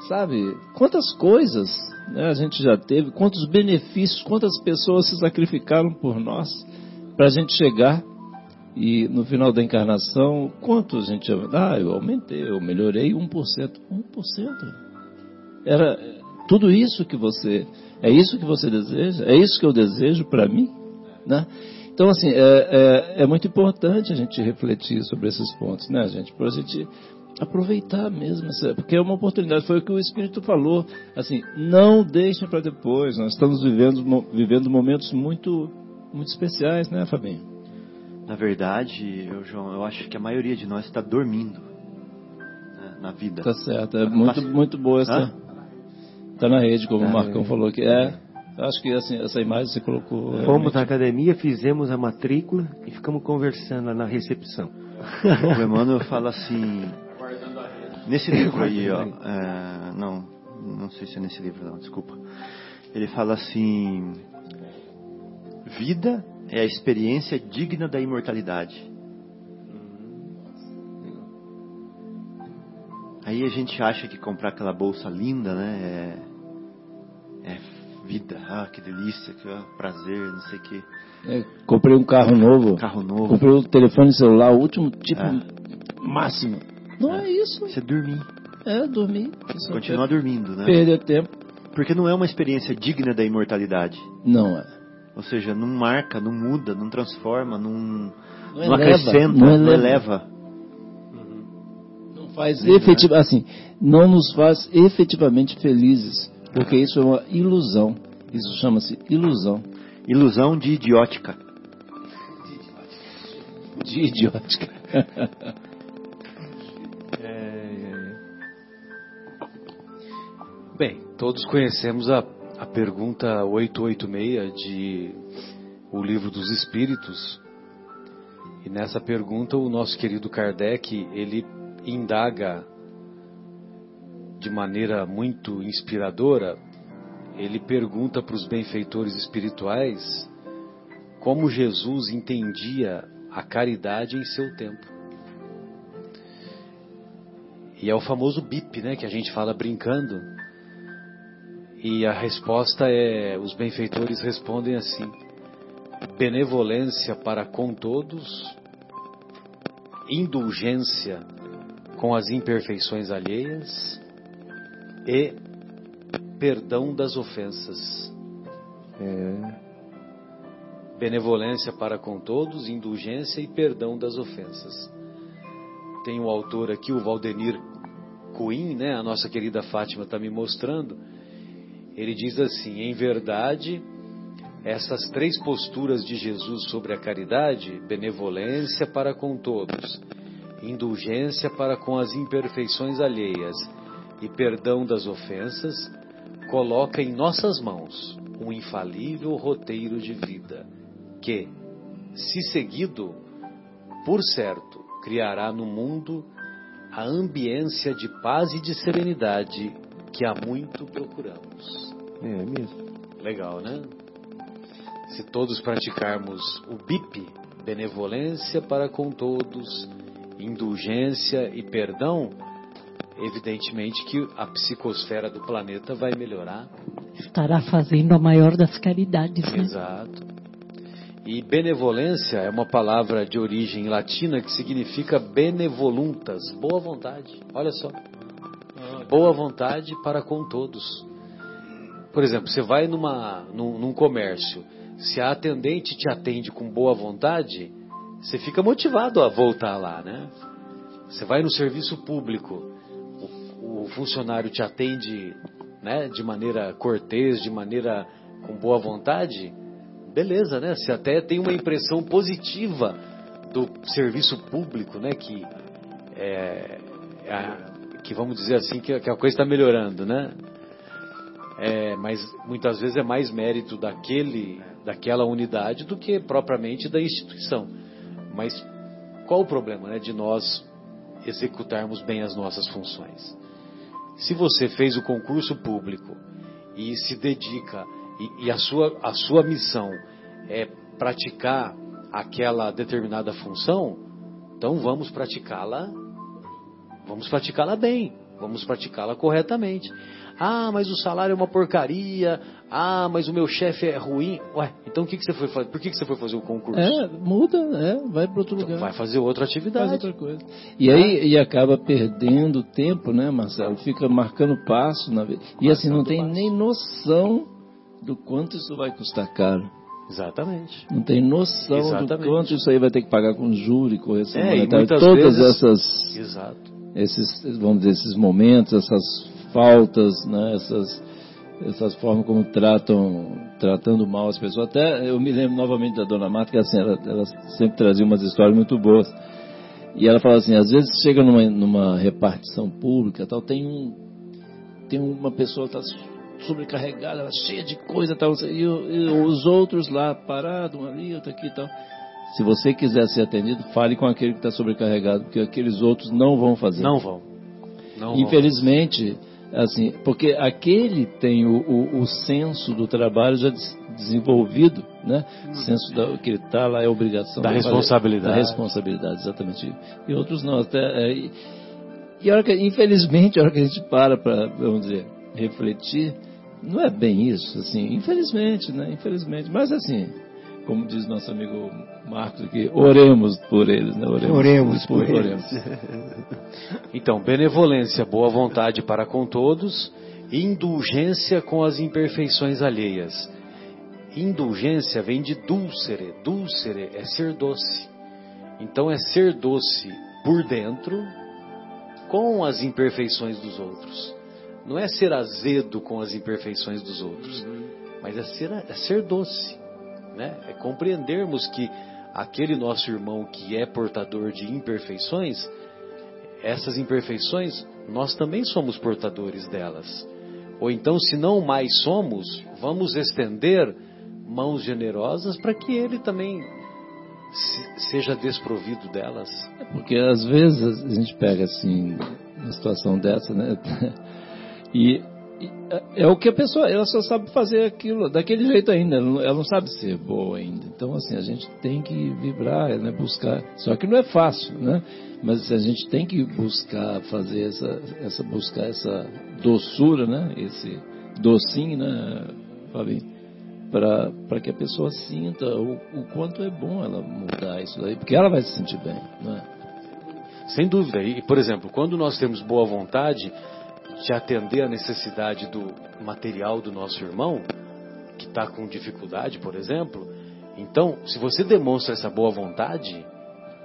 sabe, quantas coisas né, a gente já teve, quantos benefícios, quantas pessoas se sacrificaram por nós para a gente chegar e no final da encarnação, quanto a gente, ah, eu aumentei, eu melhorei 1%, 1%. Era tudo isso que você, é isso que você deseja, é isso que eu desejo para mim, né? Então, assim, é, é, é muito importante a gente refletir sobre esses pontos, né, gente? Para a gente aproveitar mesmo, porque é uma oportunidade. Foi o que o Espírito falou. Assim, não deixem para depois. Nós estamos vivendo, vivendo momentos muito, muito especiais, né, Fabinho? Na verdade, eu, João, eu acho que a maioria de nós está dormindo né, na vida. Tá certo. É muito, muito boa essa. Hã? Tá na rede, como o Marcão é. falou que é. Acho que assim, essa imagem você colocou. Fomos realmente. na academia, fizemos a matrícula e ficamos conversando lá na recepção. O Emmanuel fala assim, nesse livro aí, ó, é, não, não sei se é nesse livro não, desculpa. Ele fala assim, vida é a experiência digna da imortalidade. Aí a gente acha que comprar aquela bolsa linda, né, é, é vida, ah, que delícia, que ah, prazer, não sei o que. É, comprei um carro novo. Carro novo. Comprei um telefone celular, o último tipo É. máximo. Não é, isso. Você dormir, É dormir. Continuar é dormindo, né? Perder tempo. Porque não é uma experiência digna da imortalidade. Não é. Ou seja, não marca, não muda, não transforma, não, Não não eleva, acrescenta, não não eleva. eleva. Não faz efetiva, assim, não nos faz efetivamente felizes, porque isso é uma ilusão. Isso chama-se ilusão Ilusão de idiótica. de idiótica. Bem, todos conhecemos a, a pergunta 886 de O Livro dos Espíritos. E nessa pergunta o nosso querido Kardec, ele indaga de maneira muito inspiradora, ele pergunta para os benfeitores espirituais como Jesus entendia a caridade em seu tempo. E é o famoso BIP, né, que a gente fala brincando. E a resposta é: os benfeitores respondem assim: benevolência para com todos, indulgência com as imperfeições alheias e perdão das ofensas. Benevolência para com todos, indulgência e perdão das ofensas. Tem o autor aqui, o Valdenir Coim, né? A nossa querida Fátima está me mostrando. Ele diz assim: em verdade, essas três posturas de Jesus sobre a caridade, benevolência para com todos, indulgência para com as imperfeições alheias e perdão das ofensas, coloca em nossas mãos um infalível roteiro de vida que, se seguido, por certo, criará no mundo a ambiência de paz e de serenidade que há muito procuramos. É mesmo. Legal, né? Se todos praticarmos o BIP, benevolência para com todos, indulgência e perdão, evidentemente que a psicosfera do planeta vai melhorar. Estará fazendo a maior das caridades, né? Exato. E benevolência é uma palavra de origem latina que significa benevoluntas, boa vontade. Olha só. Boa vontade para com todos. Por exemplo, você vai numa, num, num comércio, se a atendente te atende com boa vontade, você fica motivado a voltar lá, né? Você vai no serviço público, o, o funcionário te atende né, de maneira cortês, de maneira com boa vontade, beleza, né? Você até tem uma impressão positiva do serviço público, né? Que é, é que vamos dizer assim que, que a coisa está melhorando, né? É, mas muitas vezes é mais mérito daquele, daquela unidade do que propriamente da instituição. Mas qual o problema, né? De nós executarmos bem as nossas funções? Se você fez o concurso público e se dedica e, e a, sua, a sua missão é praticar aquela determinada função, então vamos praticá-la, vamos praticá-la bem, vamos praticá-la corretamente. Ah, mas o salário é uma porcaria. Ah, mas o meu chefe é ruim. Ué, então o que, que você foi fazer? Por que, que você foi fazer o concurso? É, muda, é, vai para outro Então lugar. vai fazer outra Faz atividade. outra coisa. E aí e acaba perdendo tempo, né, Marcelo? Fica marcando passo na vida. E assim, não tem nem noção do quanto isso vai custar caro. Exatamente. Não tem noção do Exatamente. quanto isso aí vai ter que pagar com juros e correção É, e monetária. Todas vezes- essas Exato. Esses, vamos dizer, esses momentos, essas faltas, né, essas, essas formas como tratam, tratando mal as pessoas. Até eu me lembro novamente da Dona Marta, que assim, ela, ela sempre trazia umas histórias muito boas. E ela fala assim, às vezes chega numa, numa repartição pública, tal, tem um, tem uma pessoa está sobrecarregada, ela cheia de coisa, tal, e, e os outros lá parados, um ali, outro aqui, tal. Se você quiser ser atendido, fale com aquele que está sobrecarregado, porque aqueles outros não vão fazer. Não vão. Não vão. Infelizmente, assim, porque aquele tem o, o, o senso do trabalho já des- desenvolvido, né? O senso da, que ele está lá é obrigação Da responsabilidade. da responsabilidade, exatamente. E outros não, até é, e, e a hora que, infelizmente, a hora que a gente para para, vamos dizer, refletir, não é bem isso, assim, infelizmente, né? Infelizmente, mas assim, como diz nosso amigo Marcos aqui, oremos por eles, né? Oremos por eles. oremos. Então, benevolência, boa vontade para com todos, indulgência com as imperfeições alheias. Indulgência vem de dulcere, dulcere é ser doce. Então é ser doce por dentro com as imperfeições dos outros. Não é ser azedo com as imperfeições dos outros, mas é ser, é ser doce. Né? É compreendermos que aquele nosso irmão que é portador de imperfeições, essas imperfeições, nós também somos portadores delas. Ou então, se não mais somos, vamos estender mãos generosas para que ele também se- seja desprovido delas. Porque às vezes a gente pega assim, uma situação dessa, né? E é o que a pessoa, ela só sabe fazer aquilo daquele jeito ainda, ela não, ela não sabe ser boa ainda. Então assim, a gente tem que vibrar, né? buscar. Só que não é fácil, né? Mas a gente tem que buscar fazer essa, essa buscar essa doçura, né? Esse docinho, né, Fabinho? Para que a pessoa sinta o, o quanto é bom ela mudar isso daí, porque ela vai se sentir bem, né? Sem dúvida. E, por exemplo, quando nós temos boa vontade de atender a necessidade do material do nosso irmão, que está com dificuldade, por exemplo, então, se você demonstra essa boa vontade,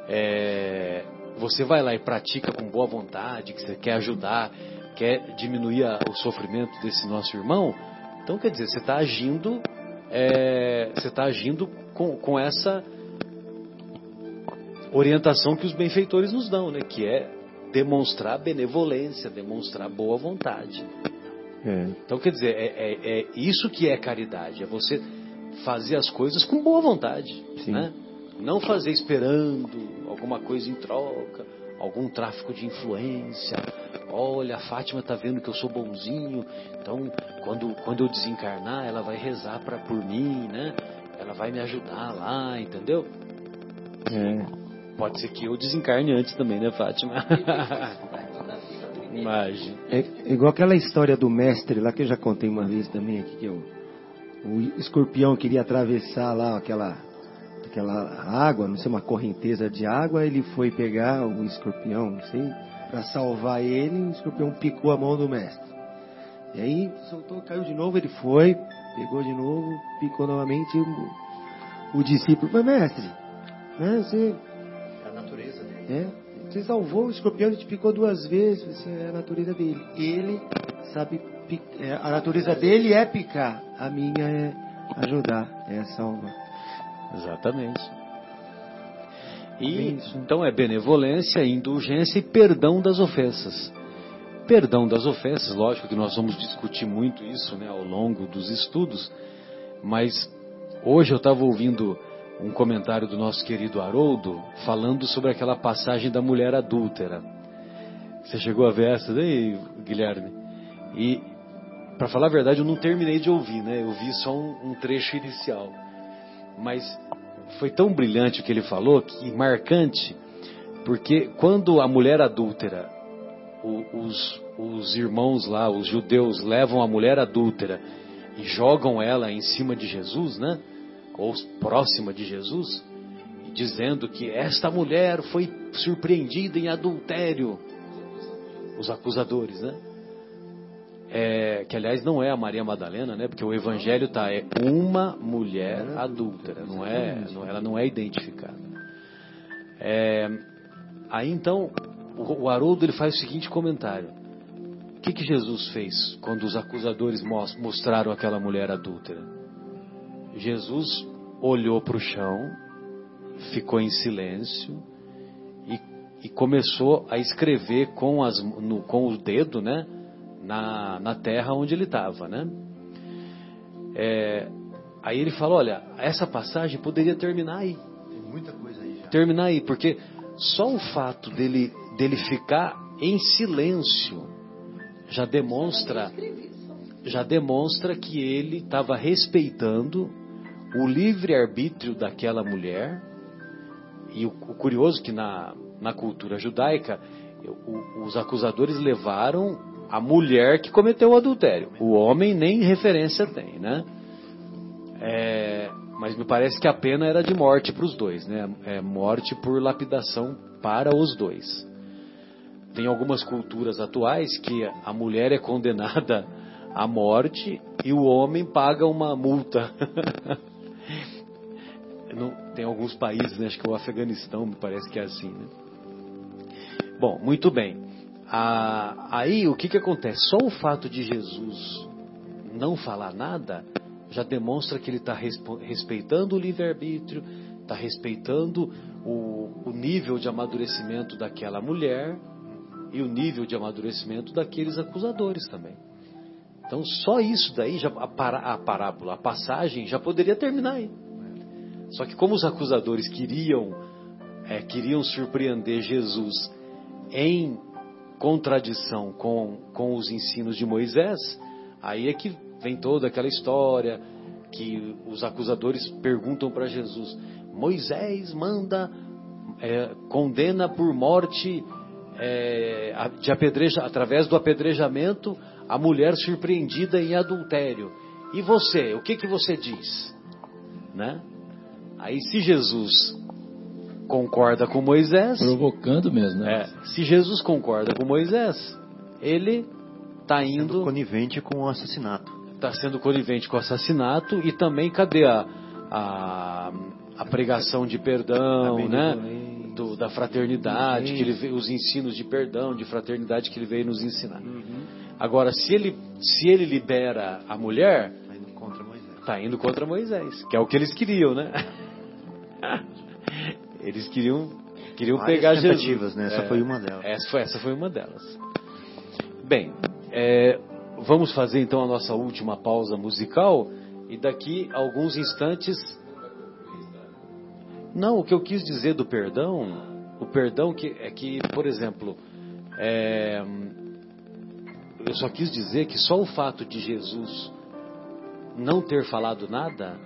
é, você vai lá e pratica com boa vontade, que você quer ajudar, quer diminuir a- o sofrimento desse nosso irmão, então quer dizer, você está agindo, é, você está agindo com, com essa orientação que os benfeitores nos dão, né? Que é demonstrar benevolência, demonstrar boa vontade. É. Então, quer dizer, é, é- é isso que é caridade, é você fazer as coisas com boa vontade, né? Não fazer esperando alguma coisa em troca, algum tráfico de influência. Olha, a Fátima está vendo que eu sou bonzinho, então quando, quando eu desencarnar, ela vai rezar pra, por mim, né? Ela vai me ajudar lá, entendeu? É. Pode ser que eu desencarne antes também, né, Fátima? Imagem. É igual aquela história do mestre lá que eu já contei uma vez também aqui, que o, o escorpião queria atravessar lá aquela, aquela água, não sei, uma correnteza de água, ele foi pegar o escorpião, não sei, para salvar ele, o escorpião picou a mão do mestre. E aí soltou, caiu de novo, ele foi, pegou de novo, picou novamente, e o, o discípulo, mas mestre, né, você É natureza dele. é, você salvou o escorpião, ele te picou duas vezes, você é a natureza dele. Ele sabe, é, a natureza dele é picar, a minha é ajudar, é salvar. Exatamente. E, isso. então é benevolência, indulgência e perdão das ofensas. Perdão das ofensas, lógico que nós vamos discutir muito isso né, ao longo dos estudos, mas hoje eu estava ouvindo um comentário do nosso querido Haroldo falando sobre aquela passagem da mulher adúltera. Você chegou a ver essa daí, Guilherme? E, para falar a verdade, eu não terminei de ouvir, né? Eu vi só um, um trecho inicial. Mas foi tão brilhante o que ele falou, que marcante, porque quando a mulher adúltera, o- os, os irmãos lá, os judeus, levam a mulher adúltera e jogam ela em cima de Jesus, né? Ou próxima de Jesus, dizendo que esta mulher foi surpreendida em adultério. Os acusadores, né? É, que aliás não é a Maria Madalena, né? Porque o Evangelho tá é uma mulher adúltera, não é? não- ela não é identificada. É, aí então o, o Haroldo ele faz o seguinte comentário: O que que Jesus fez quando os acusadores mos- mostraram aquela mulher adúltera? Jesus olhou para o chão, ficou em silêncio e, e começou a escrever com, as, no, com o dedo, né? Na, na terra onde ele estava, né? É, aí ele falou, olha, essa passagem poderia terminar aí. muita coisa aí já. terminar aí, porque só o fato dele, dele ficar em silêncio já demonstra já demonstra que ele estava respeitando o livre-arbítrio daquela mulher. E o, o curioso que na, na cultura judaica, o- os acusadores levaram a mulher que cometeu o adultério. O homem nem referência tem, né? É, mas me parece que a pena era de morte para os dois, né? É, morte por lapidação para os dois. Tem algumas culturas atuais que a mulher é condenada à morte e o homem paga uma multa. Não- tem alguns países, né? acho que o Afeganistão me parece que é assim, né? Bom, muito bem. Ah, aí o que, que acontece? Só o fato de Jesus não falar nada já demonstra que ele está respeitando o livre-arbítrio, está respeitando o, o nível de amadurecimento daquela mulher e o nível de amadurecimento daqueles acusadores também. Então só isso daí, já, a, a parábola, a passagem já poderia terminar aí. Só que como os acusadores queriam é, queriam surpreender Jesus em contradição com, com os ensinos de Moisés, aí é que vem toda aquela história que os acusadores perguntam para Jesus: Moisés manda, é, condena por morte é, de apedreja, através do apedrejamento a mulher surpreendida em adultério. E você, o que, que você diz? Né? Aí se Jesus concorda com Moisés, Provocando mesmo, né? é, se Jesus concorda com Moisés, ele está Sendo indo, conivente com o assassinato. está sendo conivente com o assassinato e também cadê a, a, a pregação de perdão, né? Do- da fraternidade, que ele os ensinos de perdão, de fraternidade que ele veio nos ensinar. Agora, se ele, se ele libera a mulher, Tá indo contra Moisés. Está indo contra Moisés, que é o que eles queriam, né? Eles queriam, queriam Várias pegar Jesus. né? Essa foi uma delas. Essa foi, essa foi uma delas. Bem, é, vamos fazer então a nossa última pausa musical e daqui a alguns instantes. Não, o que eu quis dizer do perdão, o perdão que é que, por exemplo, é, eu só quis dizer que só o fato de Jesus não ter falado nada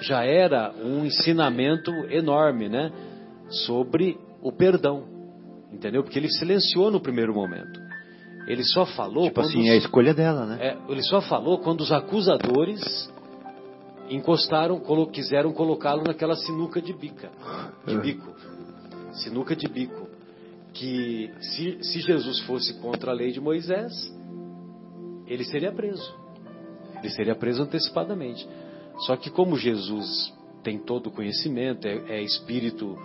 já era um ensinamento enorme, né? Sobre o perdão, entendeu? Porque ele silenciou no primeiro momento. Ele só falou Tipo quando assim, os- é a escolha dela, né? é, ele só falou quando os acusadores encostaram, colo- quiseram colocá-lo naquela sinuca de bica, de bico, sinuca de bico, que se, se Jesus fosse contra a lei de Moisés, ele seria preso, ele seria preso antecipadamente. Só que como Jesus tem todo o conhecimento, é, é espírito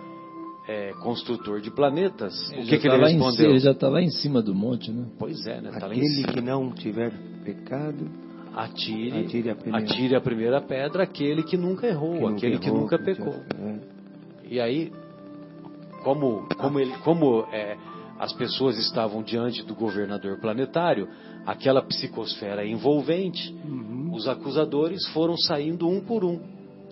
é, construtor de planetas, o que, que tá ele lá em ci- respondeu? ele já está lá em cima do monte, né? Pois é, né? Tá lá em Aquele cima. que não tiver pecado, Atire, Atire a primeira. atire a primeira pedra aquele que nunca errou, que aquele que errou, nunca que pecou. é. E aí, como, como, ele, como é, as pessoas estavam diante do governador planetário, aquela psicosfera envolvente, Uhum. os acusadores foram saindo um por um,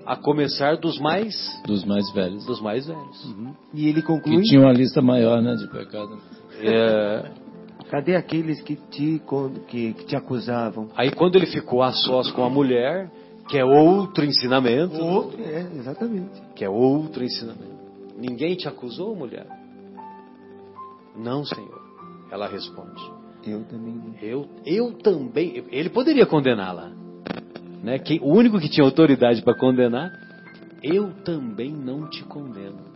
a começar dos mais, Dos mais velhos. dos mais velhos. Uhum. E ele Que conclui: tinha uma lista maior, né, de pecado. É, Cadê aqueles que te, que, que te acusavam? aí quando ele ficou a sós com a mulher, que é outro ensinamento, Outro, é, exatamente. que é outro ensinamento. Ninguém te acusou, mulher? Não, Senhor. Ela responde. Eu também. Eu, eu também. Ele poderia condená-la. Né? Quem, o único que tinha autoridade para condenar, eu também não te condeno.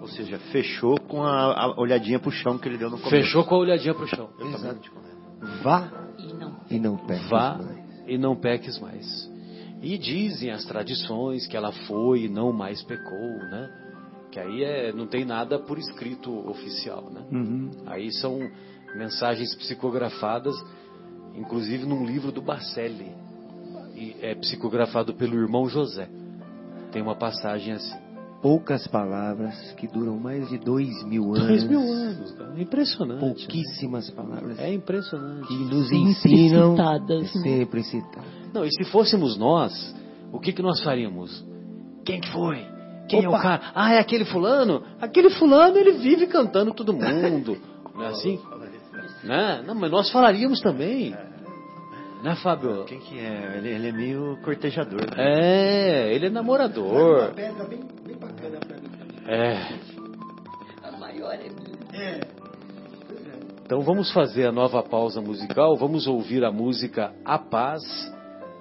Ou seja, fechou com a, a olhadinha pro chão que ele deu no começo. Fechou com a olhadinha pro chão. Eu também não te condeno. Vá E não. e não peques Vá mais. e não peques mais. E dizem as tradições que ela foi e não mais pecou, né? Que aí é, não tem nada por escrito oficial, né? Uhum. Aí são mensagens psicografadas, inclusive num livro do Bacelli. E é psicografado pelo irmão José. Tem uma passagem assim. Poucas palavras que duram mais de dois mil anos. Dois mil anos, cara. É impressionante. né? Pouquíssimas palavras É impressionante. que nos ensinam citadas, né? sempre citadas. Não, e se fôssemos nós, o que, que nós faríamos? Quem que foi? Quem é o cara? Ah, é aquele fulano? Aquele fulano, ele vive cantando todo mundo. Não é assim? Né? Não, mas nós falaríamos também. Né, Fábio? Quem que é? Ele, ele é meio cortejador. né? É, ele é namorador. pedra bem, bem bacana pra mim. É. A maior é minha. Então vamos fazer a nova pausa musical. Vamos ouvir a música A Paz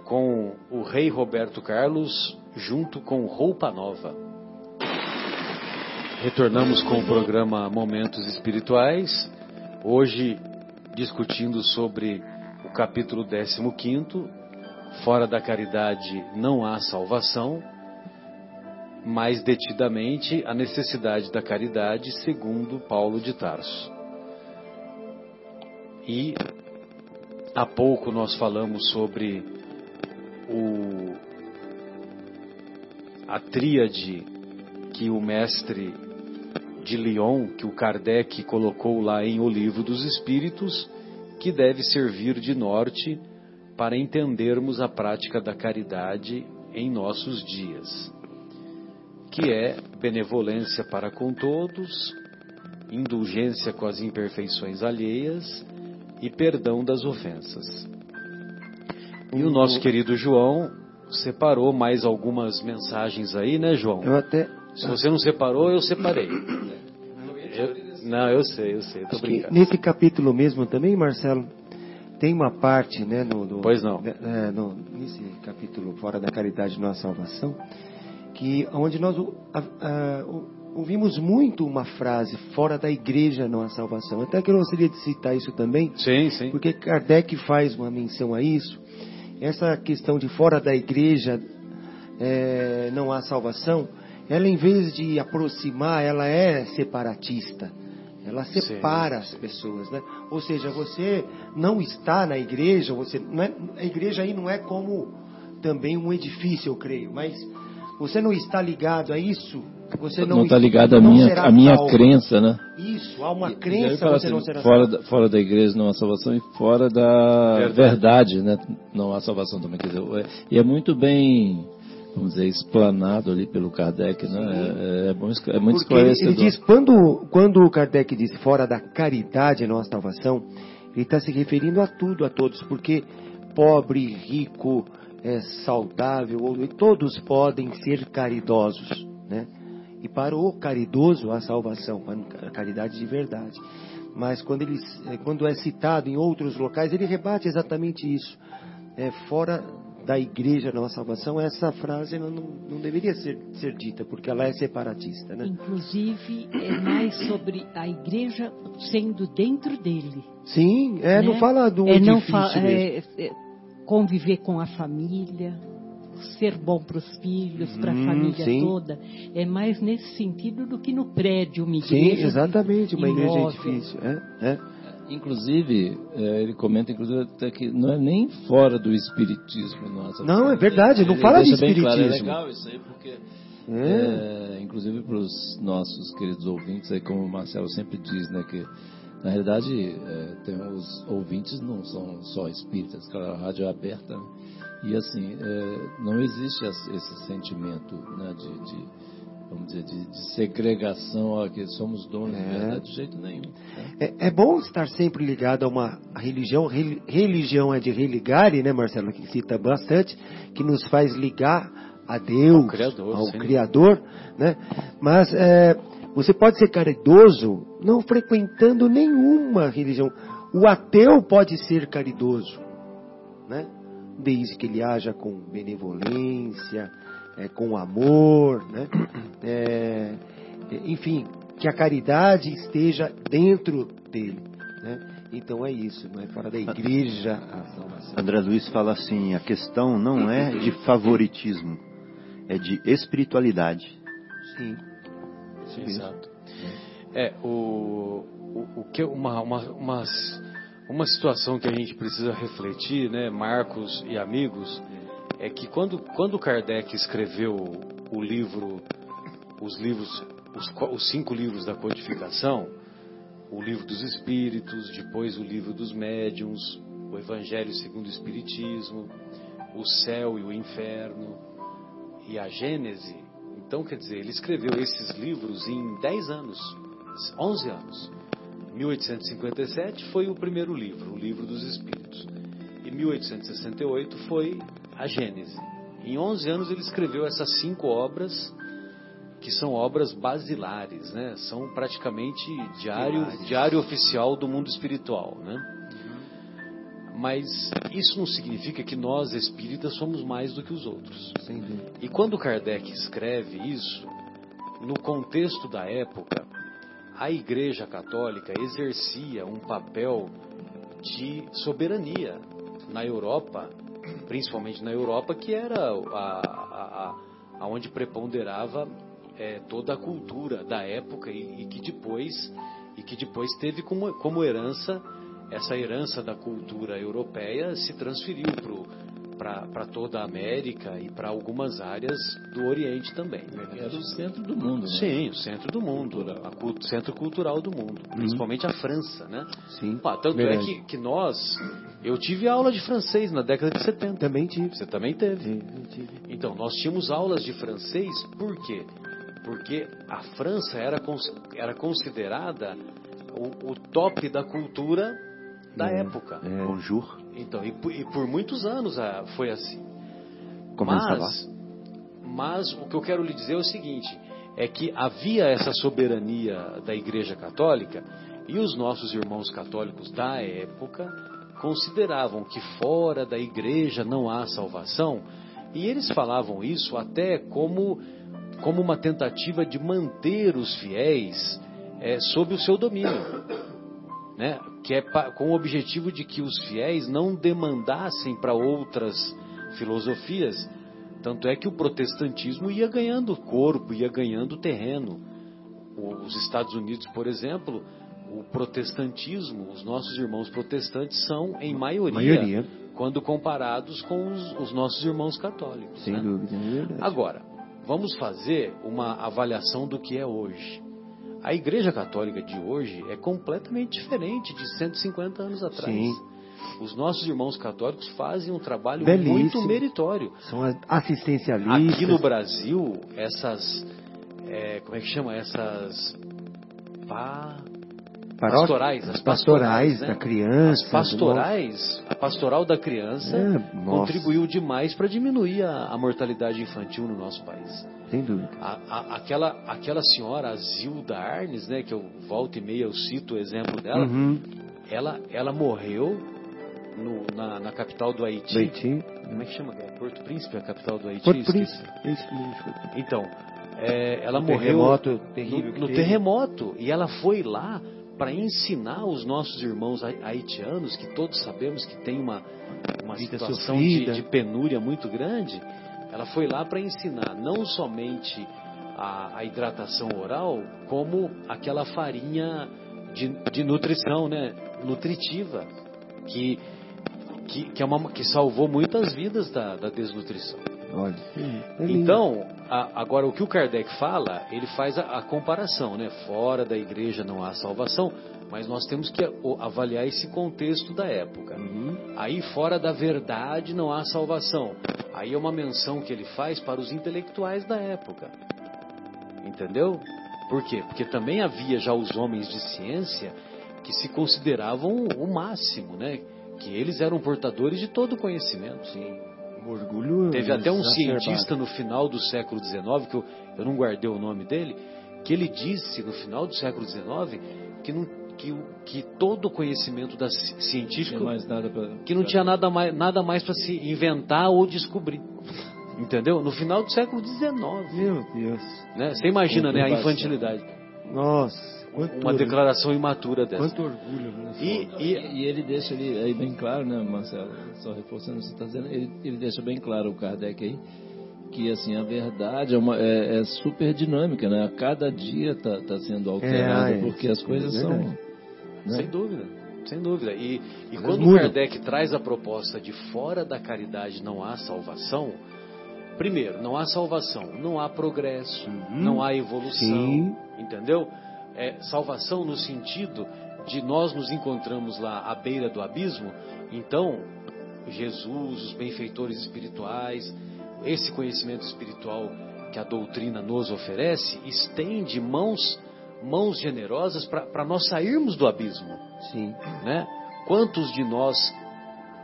com o Rei Roberto Carlos junto com Roupa Nova. Retornamos com o programa Momentos Espirituais. Hoje discutindo sobre o capítulo 15, Fora da caridade não há salvação, mais detidamente a necessidade da caridade, segundo Paulo de Tarso. E há pouco nós falamos sobre o, a tríade que o mestre de Lyon, que o Kardec colocou lá em O Livro dos Espíritos, que deve servir de norte para entendermos a prática da caridade em nossos dias, que é benevolência para com todos, indulgência com as imperfeições alheias e perdão das ofensas. E o nosso querido João separou mais algumas mensagens aí, né, João? Eu até Se você não separou, eu separei. Eu- não, eu sei, eu sei, eu tô acho brincando. nesse capítulo mesmo também, Marcelo, tem uma parte, né, no, do- Pois não. né, é, no- nesse capítulo Fora da Caridade Nossa Salvação, que onde nós o- a- a- o- ouvimos muito uma frase fora da igreja não há salvação. Até que eu gostaria de citar isso também, Sim, sim. porque Kardec faz uma menção a isso. Essa questão de fora da igreja é, não há salvação, ela em vez de aproximar, ela é separatista. Ela separa as pessoas, né? Ou seja, você não está na igreja, você não é- a igreja aí não é como também um edifício, eu creio, mas você não está ligado a isso, você não está ligado à minha, à minha salvo. crença, né? Isso, há uma crença, você assim, não será fora, salvo. da, fora da igreja não há salvação e fora da Verdade. verdade, né? Não há salvação também. Quer dizer, é- e é muito bem, vamos dizer, explanado ali pelo Kardec, né? É, é, bom, escla- é muito Porque ele, esclarecedor. ele diz, quando, quando o Kardec diz fora da caridade não há salvação, ele está se referindo a tudo, a todos, porque pobre, rico, é, saudável, todos podem ser caridosos, né? E para o caridoso há salvação, para a caridade de verdade. Mas quando, ele, eh, quando é citado em outros locais, ele rebate exatamente isso. É, fora da igreja não há salvação, essa frase não, não, não deveria ser, ser dita, porque ela é separatista, né? Inclusive, é mais sobre a igreja sendo dentro dele. Sim, é, não né? fala do é não fa- é- é conviver com a família, ser bom para os filhos, para a Hum, família sim. toda. É mais nesse sentido do que no prédio, uma Sim, igreja. exatamente, uma igreja imóvel. edifício. É, é. Inclusive, é, ele comenta inclusive até que não é nem fora do espiritismo. Nossa, Não, é verdade, não Ele fala de bem claro, espiritismo. é legal isso aí, porque, É. é, inclusive para os nossos queridos ouvintes, aí, como o Marcelo sempre diz, né, que na realidade é, tem os ouvintes não são só espíritas, claro, a rádio é aberta, né? e assim, é, não existe esse sentimento né, de, de, vamos dizer, de, de segregação, ó, que somos donos É. de verdade, de jeito nenhum. né? É, é bom estar sempre ligado a uma religião. Reli- Religião é de religare, né, Marcelo, que cita bastante, que nos faz ligar a Deus, Ao Criador, ao. Criador, né? Mas é, você pode ser caridoso não frequentando nenhuma religião. O ateu pode ser caridoso, né? Desde que ele haja com benevolência, é, com amor, né? É, enfim, que a caridade esteja dentro dele, né? Então é isso, não é fora da igreja a salvação. André Luiz fala assim: a questão não é de favoritismo, é de espiritualidade. Sim. Mesmo. Exato. É, o, o, o que uma, uma, umas- uma situação que a gente precisa refletir, né, Marcos e amigos, é que quando, quando Kardec escreveu o livro, os livros, os, os cinco livros da codificação, o livro dos Espíritos, depois o livro dos Médiuns, o Evangelho segundo o Espiritismo, o Céu e o Inferno e a Gênese, Então, quer dizer, ele escreveu esses livros em 10 anos, 11 anos. 1857 foi o primeiro livro, o Livro dos Espíritos. E 1868 foi a Gênese. Em 11 anos ele escreveu essas cinco obras, que são obras basilares, né? São praticamente diário, diário oficial do mundo espiritual, né? Mas isso não significa que nós espíritas somos mais do que os outros. E quando Kardec escreve isso, no contexto da época, a Igreja Católica exercia um papel de soberania na Europa, principalmente na Europa, que era a, a, a, onde preponderava é, toda a cultura da época e, e, que depois e que depois teve como, como herança essa herança da cultura europeia se transferiu para toda a América e para algumas áreas do Oriente também. Era o centro do mundo, né? Sim, o centro do mundo, o centro cultural do mundo, uhum. principalmente a França, né? Sim. Ah, tanto é que, que nós, eu tive aula de francês na década de 70. Também tive. Você também teve. Tive. Então, nós tínhamos aulas de francês, por quê? Porque a França era, era considerada o, o top da cultura da É, época. é. Bonjour. Então, e, por- e por muitos anos ah, foi assim. Começa mas, mas o que eu quero lhe dizer é o seguinte: é que havia essa soberania da Igreja Católica e os nossos irmãos católicos da época consideravam que fora da Igreja não há salvação e eles falavam isso até como como uma tentativa de manter os fiéis eh, sob o seu domínio né, que é com o objetivo de que os fiéis não demandassem para outras filosofias. Tanto é que o protestantismo ia ganhando corpo, ia ganhando terreno. Os Estados Unidos, por exemplo, o protestantismo, os nossos irmãos protestantes são em maioria, Maioria. quando comparados com os, os nossos irmãos católicos. Sem né? dúvida, é verdade. Agora, vamos fazer uma avaliação do que é hoje. A Igreja Católica de hoje é completamente diferente de 150 anos atrás. Sim. Os nossos irmãos católicos fazem um trabalho Belíssimo. muito meritório. São assistencialistas. Aqui no Brasil, essas. é, como é que chama? Essas. pa- Pastorais. As pastorais né? da criança. As pastorais, a pastoral da criança É, contribuiu demais para diminuir a, a mortalidade infantil no nosso país. Sem dúvida. A- a- aquela, aquela senhora, a Zilda Arnes, né, que eu volto e meia eu cito o exemplo dela, Uhum. ela, ela morreu no- na, na capital do Haiti. Do Haiti. Como é que chama? É Porto Príncipe, a capital do Haiti? Porto. Príncipe. Então, é, ela O morreu terremoto terrível no, no terremoto e ela foi lá para ensinar os nossos irmãos hai- haitianos, que todos sabemos que tem uma, uma Vida situação de, de penúria muito grande. Ela foi lá para ensinar não somente a, a hidratação oral, como aquela farinha de, de nutrição, né, nutritiva, que, que, que, é uma, que salvou muitas vidas da, da desnutrição. Olha. é. Então, a- agora o que o Kardec fala, ele faz a, a comparação, né? Fora da igreja não há salvação, mas nós temos que avaliar esse contexto da época. Uhum. Aí fora da verdade não há salvação. Aí é uma menção que ele faz para os intelectuais da época. Entendeu? Por quê? Porque também havia já os homens de ciência que se consideravam o máximo, né? Que eles eram portadores de todo o conhecimento. Um orgulho. Teve até um cientista no final do século XIX, que eu, eu não guardei o nome dele, que ele disse no final do século XIX que, não, que, que todo o conhecimento da científico tinha mais nada para. que não tinha nada mais, nada mais para se inventar ou descobrir. Entendeu? No final do século XIX. Meu Deus. Né? Você imagina né, a infantilidade. Nossa. Quanto, Uma declaração imatura dessa. Quanto orgulho. né? E, E, e, ele deixa ali aí bem claro, né, Marcelo? Só reforçando o que você está dizendo, ele, ele deixa bem claro o Kardec aí que assim a verdade é, uma, é, é super dinâmica, né? A cada dia está tá sendo alterada é, porque as é coisas são. verdade. né? Sem dúvida, sem dúvida. E, e quando o mudam. Kardec traz a proposta de fora da caridade não há salvação, primeiro, não há salvação, não há progresso, Uhum. não há evolução, Sim. entendeu? É, salvação no sentido de nós nos encontramos lá à beira do abismo, então Jesus, os benfeitores espirituais, esse conhecimento espiritual que a doutrina nos oferece estende mãos mãos generosas para nós sairmos do abismo, Sim. né? Quantos de nós,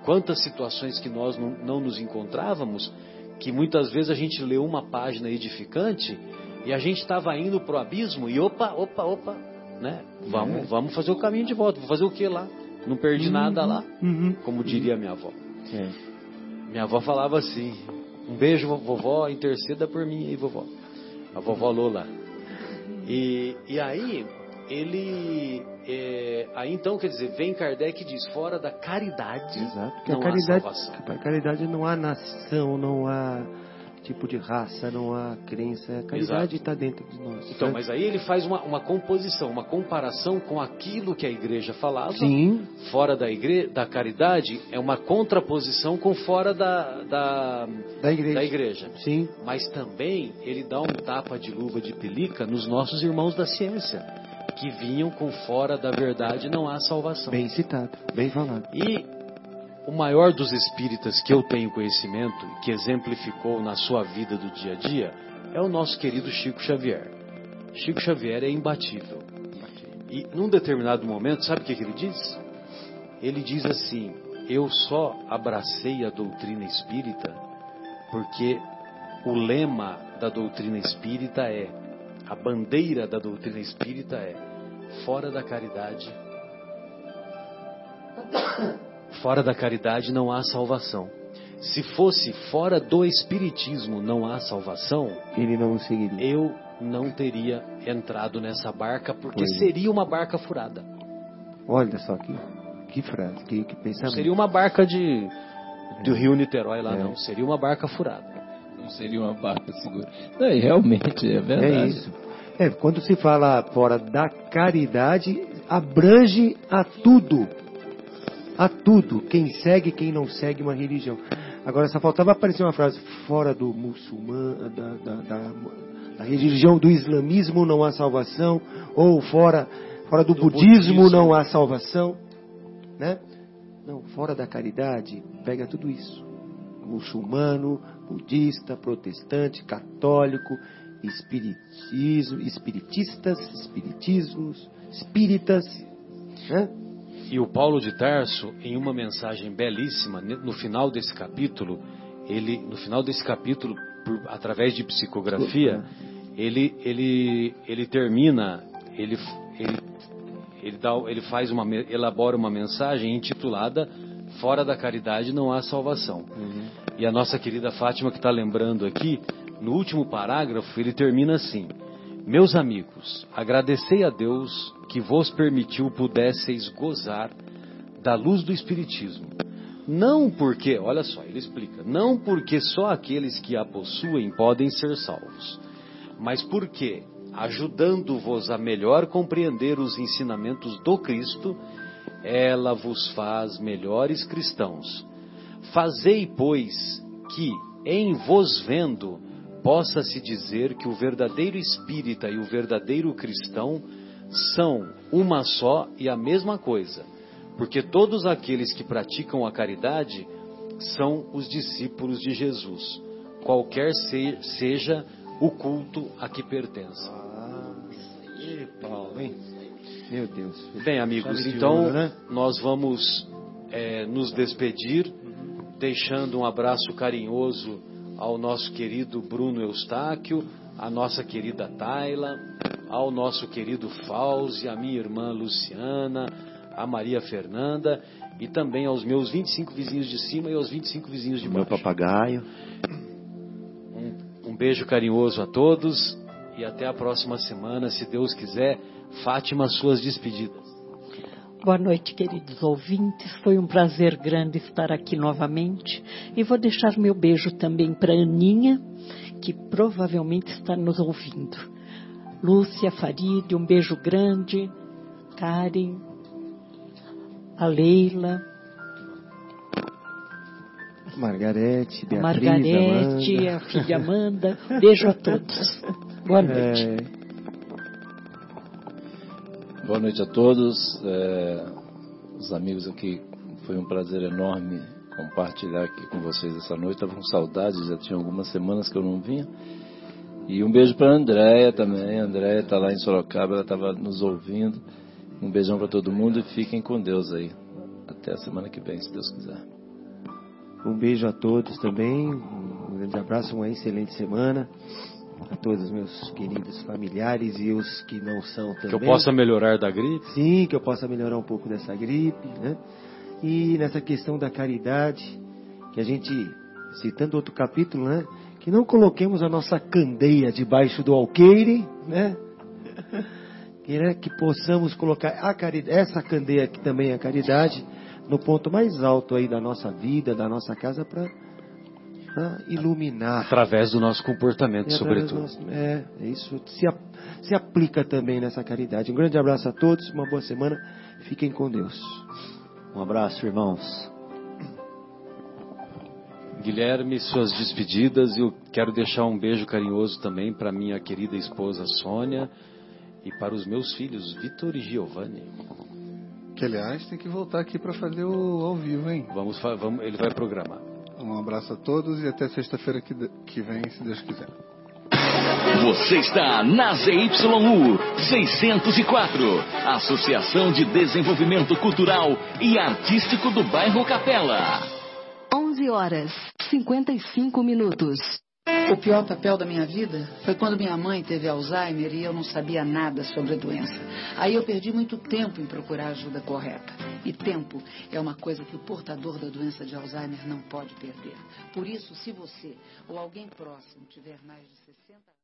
quantas situações que nós não, não nos encontrávamos, que muitas vezes a gente leu uma página edificante e a gente estava indo pro abismo e opa, opa, opa, né? Vamos, É. vamos fazer o caminho de volta. Vou fazer o que lá? Não perdi nada lá, Uhum. como diria minha avó. É. Minha avó falava assim: um beijo, vovó, interceda por mim aí, vovó. A vovó Lola. E, e aí, ele. é, aí então, quer dizer, vem Kardec e diz: fora da caridade, Exato. Porque não a caridade, há salvação. a caridade não há nação, não há tipo de raça, não há crença. A caridade está dentro de nós. Então, né? mas aí ele faz uma, uma composição, uma comparação com aquilo que a igreja falava. Sim, Fora da, igre, da caridade é uma contraposição com fora da, da, da igreja. da igreja. Sim, Mas também ele dá um tapa de luva de pelica nos nossos irmãos da ciência, que vinham com fora da verdade não há salvação. bem citado, bem falado. E o maior dos espíritas que eu tenho conhecimento, que exemplificou na sua vida do dia a dia, é o nosso querido Chico Xavier. Chico Xavier é imbatível. E num determinado momento, sabe o que, que ele diz? Ele diz assim: Eu só abracei a doutrina espírita porque o lema da doutrina espírita é, a bandeira da doutrina espírita é: fora da caridade Fora da caridade não há salvação. Se fosse fora do espiritismo não há salvação, Ele não seguiria. eu não teria entrado nessa barca porque Pois é. seria uma barca furada. Olha só que, que frase, que, que Não pensamento. seria uma barca de do Rio Niterói lá É. não, seria uma barca furada. Não seria uma barca segura. Não, realmente, é verdade. É isso. É, quando se fala fora da caridade, abrange a tudo. A tudo. Quem segue, quem não segue uma religião. Agora só faltava aparecer uma frase fora do muçulmano, da, da, da- da religião do islamismo não há salvação, ou fora, fora do, Do budismo, budismo. não há salvação. Né? Não, fora da caridade, pega tudo isso. Muçulmano, budista, protestante, católico, espiritismo, espiritistas, espiritismos, espíritas, né? E o Paulo de Tarso, em uma mensagem belíssima, no final desse capítulo, ele, no final desse capítulo, por- através de psicografia, ele, ele, ele termina, ele, ele, ele, dá, ele faz uma, elabora uma mensagem intitulada Fora da caridade não há salvação. E a nossa querida Fátima, que está lembrando aqui, no último parágrafo, ele termina assim: Meus amigos, agradecei a Deus que vos permitiu pudesseis gozar da luz do Espiritismo. Não porque, olha só, ele explica, não porque só aqueles que a possuem podem ser salvos, mas porque, ajudando-vos a melhor compreender os ensinamentos do Cristo, ela vos faz melhores cristãos. Fazei, pois, que, em vos vendo, possa-se dizer que o verdadeiro espírita e o verdadeiro cristão são uma só e a mesma coisa, porque todos aqueles que praticam a caridade são os discípulos de Jesus, qualquer se- seja o culto a que pertença. Ih, Paulo, hein? Meu Deus. Bem, amigos, então né? nós vamos é, nos despedir, deixando um abraço carinhoso ao nosso querido Bruno Eustáquio, à nossa querida Taila, ao nosso querido Fauzi, à minha irmã Luciana, à Maria Fernanda e também aos meus 25 vizinhos de cima e aos 25 vizinhos de Meu baixo. papagaio. Um, um beijo carinhoso a todos e até a próxima semana, se Deus quiser. Fátima, suas despedidas. Boa noite, queridos ouvintes. Foi um prazer grande estar aqui novamente. E vou deixar meu beijo também para Aninha, que provavelmente está nos ouvindo. Lúcia Farid, um beijo grande. Karen, a Leila, Margarete, a Beatriz, Margarete, Amanda. a filha Amanda. Beijo a todos. Boa noite. É, Boa noite a todos. É, os amigos aqui, foi um prazer enorme compartilhar aqui com vocês essa noite. Estava com saudade, já tinha algumas semanas que eu não vinha. E um beijo para a Andréia também. A Andréia está lá em Sorocaba, ela estava nos ouvindo. Um beijão para todo mundo e fiquem com Deus aí. Até a semana que vem, se Deus quiser. Um beijo a todos também. Um grande abraço, uma excelente semana. A todos os meus queridos familiares e os que não são também. Que eu possa melhorar da gripe. Sim, que eu possa melhorar um pouco dessa gripe, né? E nessa questão da caridade, que a gente, citando outro capítulo, né? Que não coloquemos a nossa candeia debaixo do alqueire, né? Que, né, que possamos colocar a caridade, essa candeia que também é a caridade, no ponto mais alto aí da nossa vida, da nossa casa, para iluminar. Através do nosso comportamento, E sobretudo. do nosso- é, é isso se, se aplica também nessa caridade. Um grande abraço a todos, uma boa semana. Fiquem com Deus. Um abraço, irmãos. Guilherme, suas despedidas. Eu quero deixar um beijo carinhoso também para minha querida esposa Sônia e para os meus filhos Vitor e Giovanni. Que aliás tem que voltar aqui para fazer o ao vivo, hein? Vamos, vamos, ele vai programar. Um abraço a todos e até sexta-feira que, que vem, se Deus quiser. Você está na ZYU 604, Associação de Desenvolvimento Cultural e Artístico do Bairro Capela. 11 horas 55 minutos. O pior papel da minha vida foi quando minha mãe teve Alzheimer e eu não sabia nada sobre a doença. Aí eu perdi muito tempo em procurar a ajuda correta. E tempo é uma coisa que o portador da doença de Alzheimer não pode perder. Por isso, se você ou alguém próximo tiver mais de 60